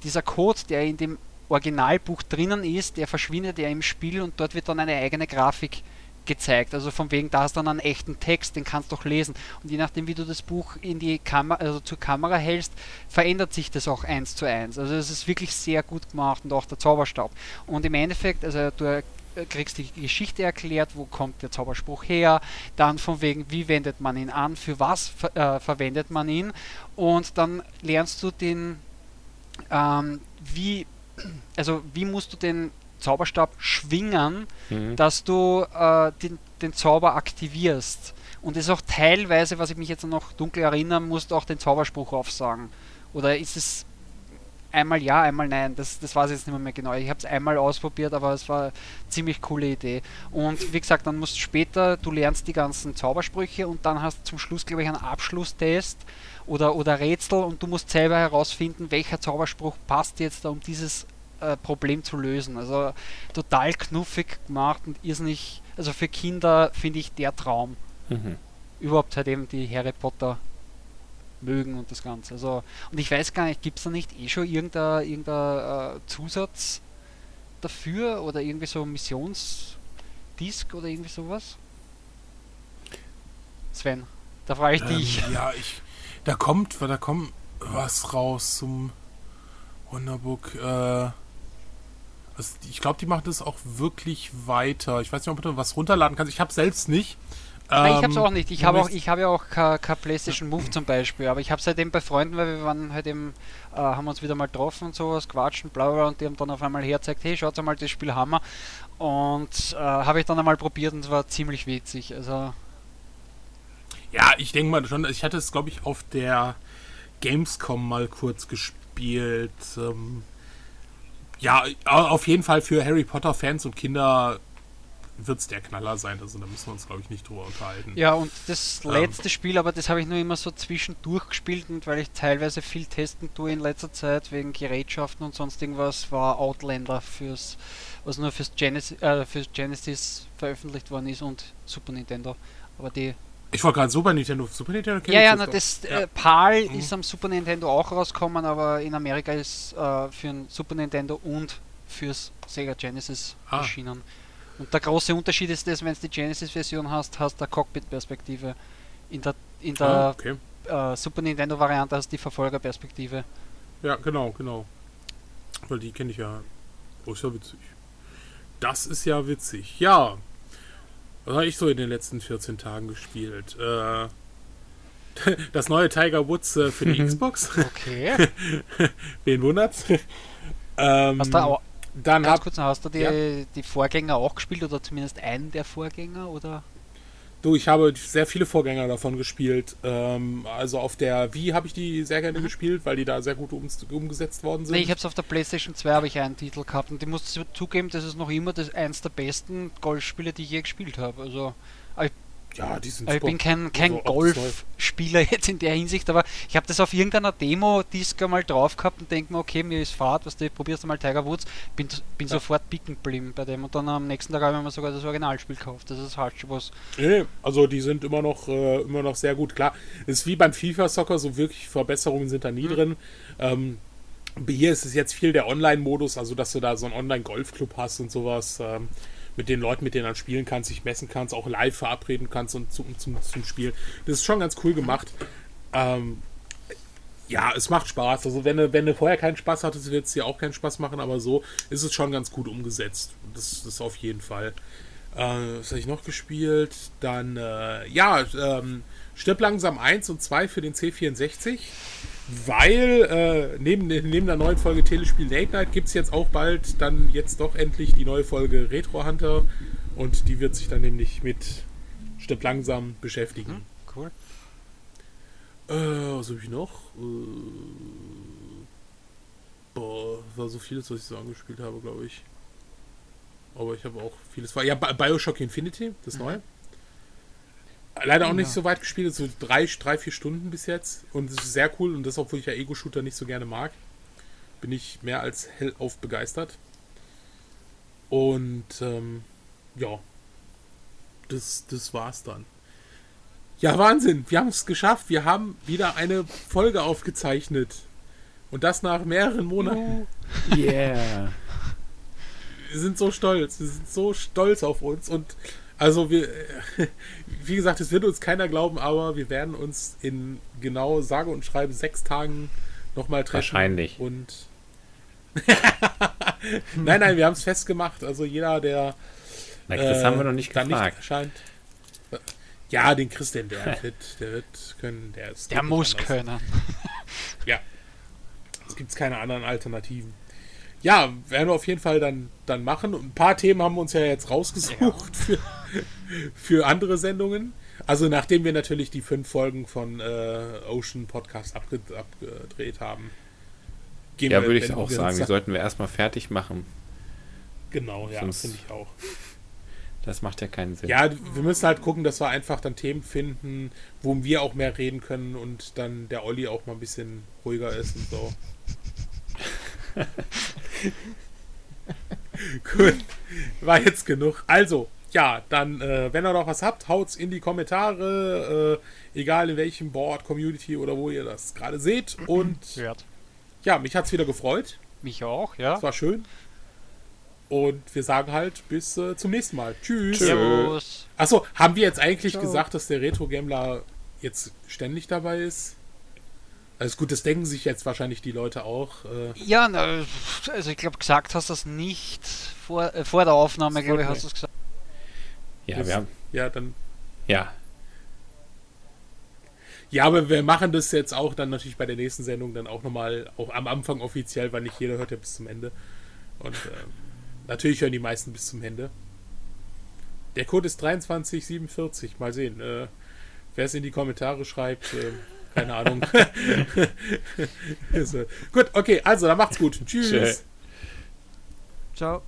dieser Code, der in dem Originalbuch drinnen ist, der verschwindet ja im Spiel und dort wird dann eine eigene Grafik gezeigt. Also von wegen, da hast du dann einen echten Text, den kannst du auch lesen. Und je nachdem, wie du das Buch in die Kamera, also zur Kamera hältst, verändert sich das auch eins zu eins. Also es ist wirklich sehr gut gemacht und auch der Zauberstab. Und im Endeffekt, also du kriegst die Geschichte erklärt, wo kommt der Zauberspruch her, dann von wegen, wie wendet man ihn an, für was ver äh, verwendet man ihn und dann lernst du den, ähm, wie also wie musst du den Zauberstab schwingen, mhm. dass du äh, den, den Zauber aktivierst. Und das ist auch teilweise, was ich mich jetzt noch dunkel erinnern muss, auch den Zauberspruch aufsagen. Oder ist es einmal ja, einmal nein. Das, das weiß ich jetzt nicht mehr, mehr genau. Ich habe es einmal ausprobiert, aber es war eine ziemlich coole Idee. Und wie gesagt, dann musst du später, du lernst die ganzen Zaubersprüche und dann hast du zum Schluss, glaube ich, einen Abschlusstest oder, oder Rätsel und du musst selber herausfinden, welcher Zauberspruch passt jetzt um dieses äh, Problem zu lösen. Also total knuffig gemacht und irrsinnig, also für Kinder finde ich der Traum. Mhm. Überhaupt halt eben die Harry Potter mögen und das Ganze. Also, und ich weiß gar nicht, gibt es da nicht eh schon irgendein, irgendein äh, Zusatz dafür oder irgendwie so Missionsdisk oder irgendwie sowas? Sven, da frage ich ähm, dich. Ja, ich, da kommt, da kommt was raus zum Wonderbook. Äh, also ich glaube, die machen das auch wirklich weiter. Ich weiß nicht, ob du was runterladen kannst. Ich habe selbst nicht. Nein, ich habe es auch nicht. Ich habe hab ja auch kein PlayStation Move zum Beispiel, aber ich habe es halt eben bei Freunden, weil wir waren halt eben, äh, haben uns wieder mal getroffen und sowas, quatschen, bla bla, und die haben dann auf einmal hergezeigt, hey, schaut mal, das Spiel haben wir. Und äh, habe ich dann einmal probiert und es war ziemlich witzig. Also. Ja, ich denke mal schon, ich hatte es, glaube ich, auf der Gamescom mal kurz gespielt. Ähm, ja, auf jeden Fall für Harry Potter-Fans und Kinder wird es der Knaller sein. Also da müssen wir uns, glaube ich, nicht drüber unterhalten. Ja, und das ähm. letzte ähm, Spiel, aber das habe ich nur immer so zwischendurch gespielt und weil ich teilweise viel testen tue in letzter Zeit wegen Gerätschaften und sonst irgendwas, war Outlander fürs, was nur fürs Genesis, äh, fürs Genesis veröffentlicht worden ist und Super Nintendo. Aber die ich wollte gerade Super Nintendo. Super Nintendo Ja, ja, na, das ja. Äh, PAL mhm. ist am Super Nintendo auch rausgekommen, aber in Amerika ist äh, für ein Super Nintendo und fürs Sega Genesis ah. erschienen. Und der große Unterschied ist dass wenn du die Genesis-Version hast, hast du eine Cockpit-Perspektive. In der, in der ah, okay. äh, Super Nintendo-Variante hast du die Verfolgerperspektive. Ja, genau, genau. Weil die kenne ich ja. Oh, ist ja witzig. Das ist ja witzig. Ja, was habe ich so in den letzten 14 Tagen gespielt? Äh, das neue Tiger Woods äh, für die Xbox. Okay. Wen wundert's? ähm, hast du auch, dann ganz hab, kurz, hast du die, ja? die Vorgänger auch gespielt oder zumindest einen der Vorgänger oder? Du, ich habe sehr viele Vorgänger davon gespielt. Ähm, also auf der Wii habe ich die sehr gerne mhm. gespielt, weil die da sehr gut um, umgesetzt worden sind. Nee, ich habe es auf der PlayStation 2 habe ich einen Titel gehabt und ich muss zugeben, das ist noch immer das eins der besten Golfspiele, die ich je gespielt habe. Also ich ja, die sind Ich bin kein, kein also Golfspieler jetzt in der Hinsicht, aber ich habe das auf irgendeiner Demo-Disc einmal drauf gehabt und denke mir, okay, mir ist Fahrt, was du probierst mal Tiger Woods, bin, bin ja. sofort picken geblieben bei dem und dann am nächsten Tag habe ich mir sogar das Originalspiel gekauft. Das ist halt schon was. Nee, also die sind immer noch, äh, immer noch sehr gut. Klar, ist wie beim FIFA-Soccer, so wirklich Verbesserungen sind da nie mhm. drin. Ähm, hier ist es jetzt viel der Online-Modus, also dass du da so einen Online-Golfclub hast und sowas. Ähm, mit den Leuten, mit denen du spielen kannst, dich messen kannst, auch live verabreden kannst und zum, zum, zum Spiel. Das ist schon ganz cool gemacht. Ähm, ja, es macht Spaß. Also wenn du, wenn du vorher keinen Spaß hattest, wird es dir auch keinen Spaß machen, aber so ist es schon ganz gut umgesetzt. Das, das auf jeden Fall. Äh, was habe ich noch gespielt? Dann, äh, ja, ähm, Stirb langsam 1 und 2 für den C64 weil äh, neben, neben der neuen Folge Telespiel Late Night gibt es jetzt auch bald dann jetzt doch endlich die neue Folge Retro Hunter und die wird sich dann nämlich mit Stück langsam beschäftigen. Mhm, cool. Äh, was habe ich noch? Äh, boah, war so vieles, was ich so angespielt habe, glaube ich. Aber ich habe auch vieles. Ja, Bioshock Infinity, das mhm. neue. Leider auch nicht so weit gespielt, so drei, drei, vier Stunden bis jetzt. Und es ist sehr cool und das, obwohl ich ja Ego-Shooter nicht so gerne mag, bin ich mehr als hellauf begeistert. Und ähm, ja, das, das war's dann. Ja, Wahnsinn, wir haben es geschafft. Wir haben wieder eine Folge aufgezeichnet. Und das nach mehreren Monaten. Yeah. wir sind so stolz. Wir sind so stolz auf uns. Und also wir, wie gesagt, es wird uns keiner glauben, aber wir werden uns in genau sage und schreibe sechs Tagen nochmal treffen. Wahrscheinlich. Und nein, nein, wir haben es festgemacht. Also jeder, der Na, Chris äh, haben wir noch nicht gefragt. Nicht erscheint. Ja, den Chris, den der wird, der wird können, der ist. Der muss anders. können. ja. Es gibt keine anderen Alternativen ja, werden wir auf jeden Fall dann, dann machen. ein paar Themen haben wir uns ja jetzt rausgesucht ja. Für, für andere Sendungen. Also nachdem wir natürlich die fünf Folgen von äh, Ocean Podcast abge abgedreht haben. ja, würde ich auch sagen. Die sollten wir erstmal fertig machen. Genau, ja, finde ich auch. Das macht ja keinen Sinn. Ja, wir müssen halt gucken, dass wir einfach dann Themen finden, wo wir auch mehr reden können und dann der Olli auch mal ein bisschen ruhiger ist und so. Gut, war jetzt genug. Also, ja, dann, äh, wenn ihr noch was habt, haut's in die Kommentare, äh, egal in welchem Board, Community oder wo ihr das gerade seht. Und Wert. ja, mich hat's wieder gefreut. Mich auch, ja. Es war schön. Und wir sagen halt bis äh, zum nächsten Mal. Tschüss. Servus. Achso, haben wir jetzt eigentlich Ciao. gesagt, dass der Retro-Gambler jetzt ständig dabei ist? Also gut, das denken sich jetzt wahrscheinlich die Leute auch. Äh ja, na, also ich glaube, gesagt hast du das nicht vor, äh, vor der Aufnahme, glaube ich, hast du es gesagt. Ja, das, wir haben. Ja, dann. Ja. Ja, aber wir machen das jetzt auch dann natürlich bei der nächsten Sendung dann auch nochmal, auch am Anfang offiziell, weil nicht jeder hört ja bis zum Ende. Und äh, natürlich hören die meisten bis zum Ende. Der Code ist 2347. Mal sehen. Äh, Wer es in die Kommentare schreibt, äh, keine Ahnung. so. Gut, okay, also dann macht's gut. Tschüss. Ciao.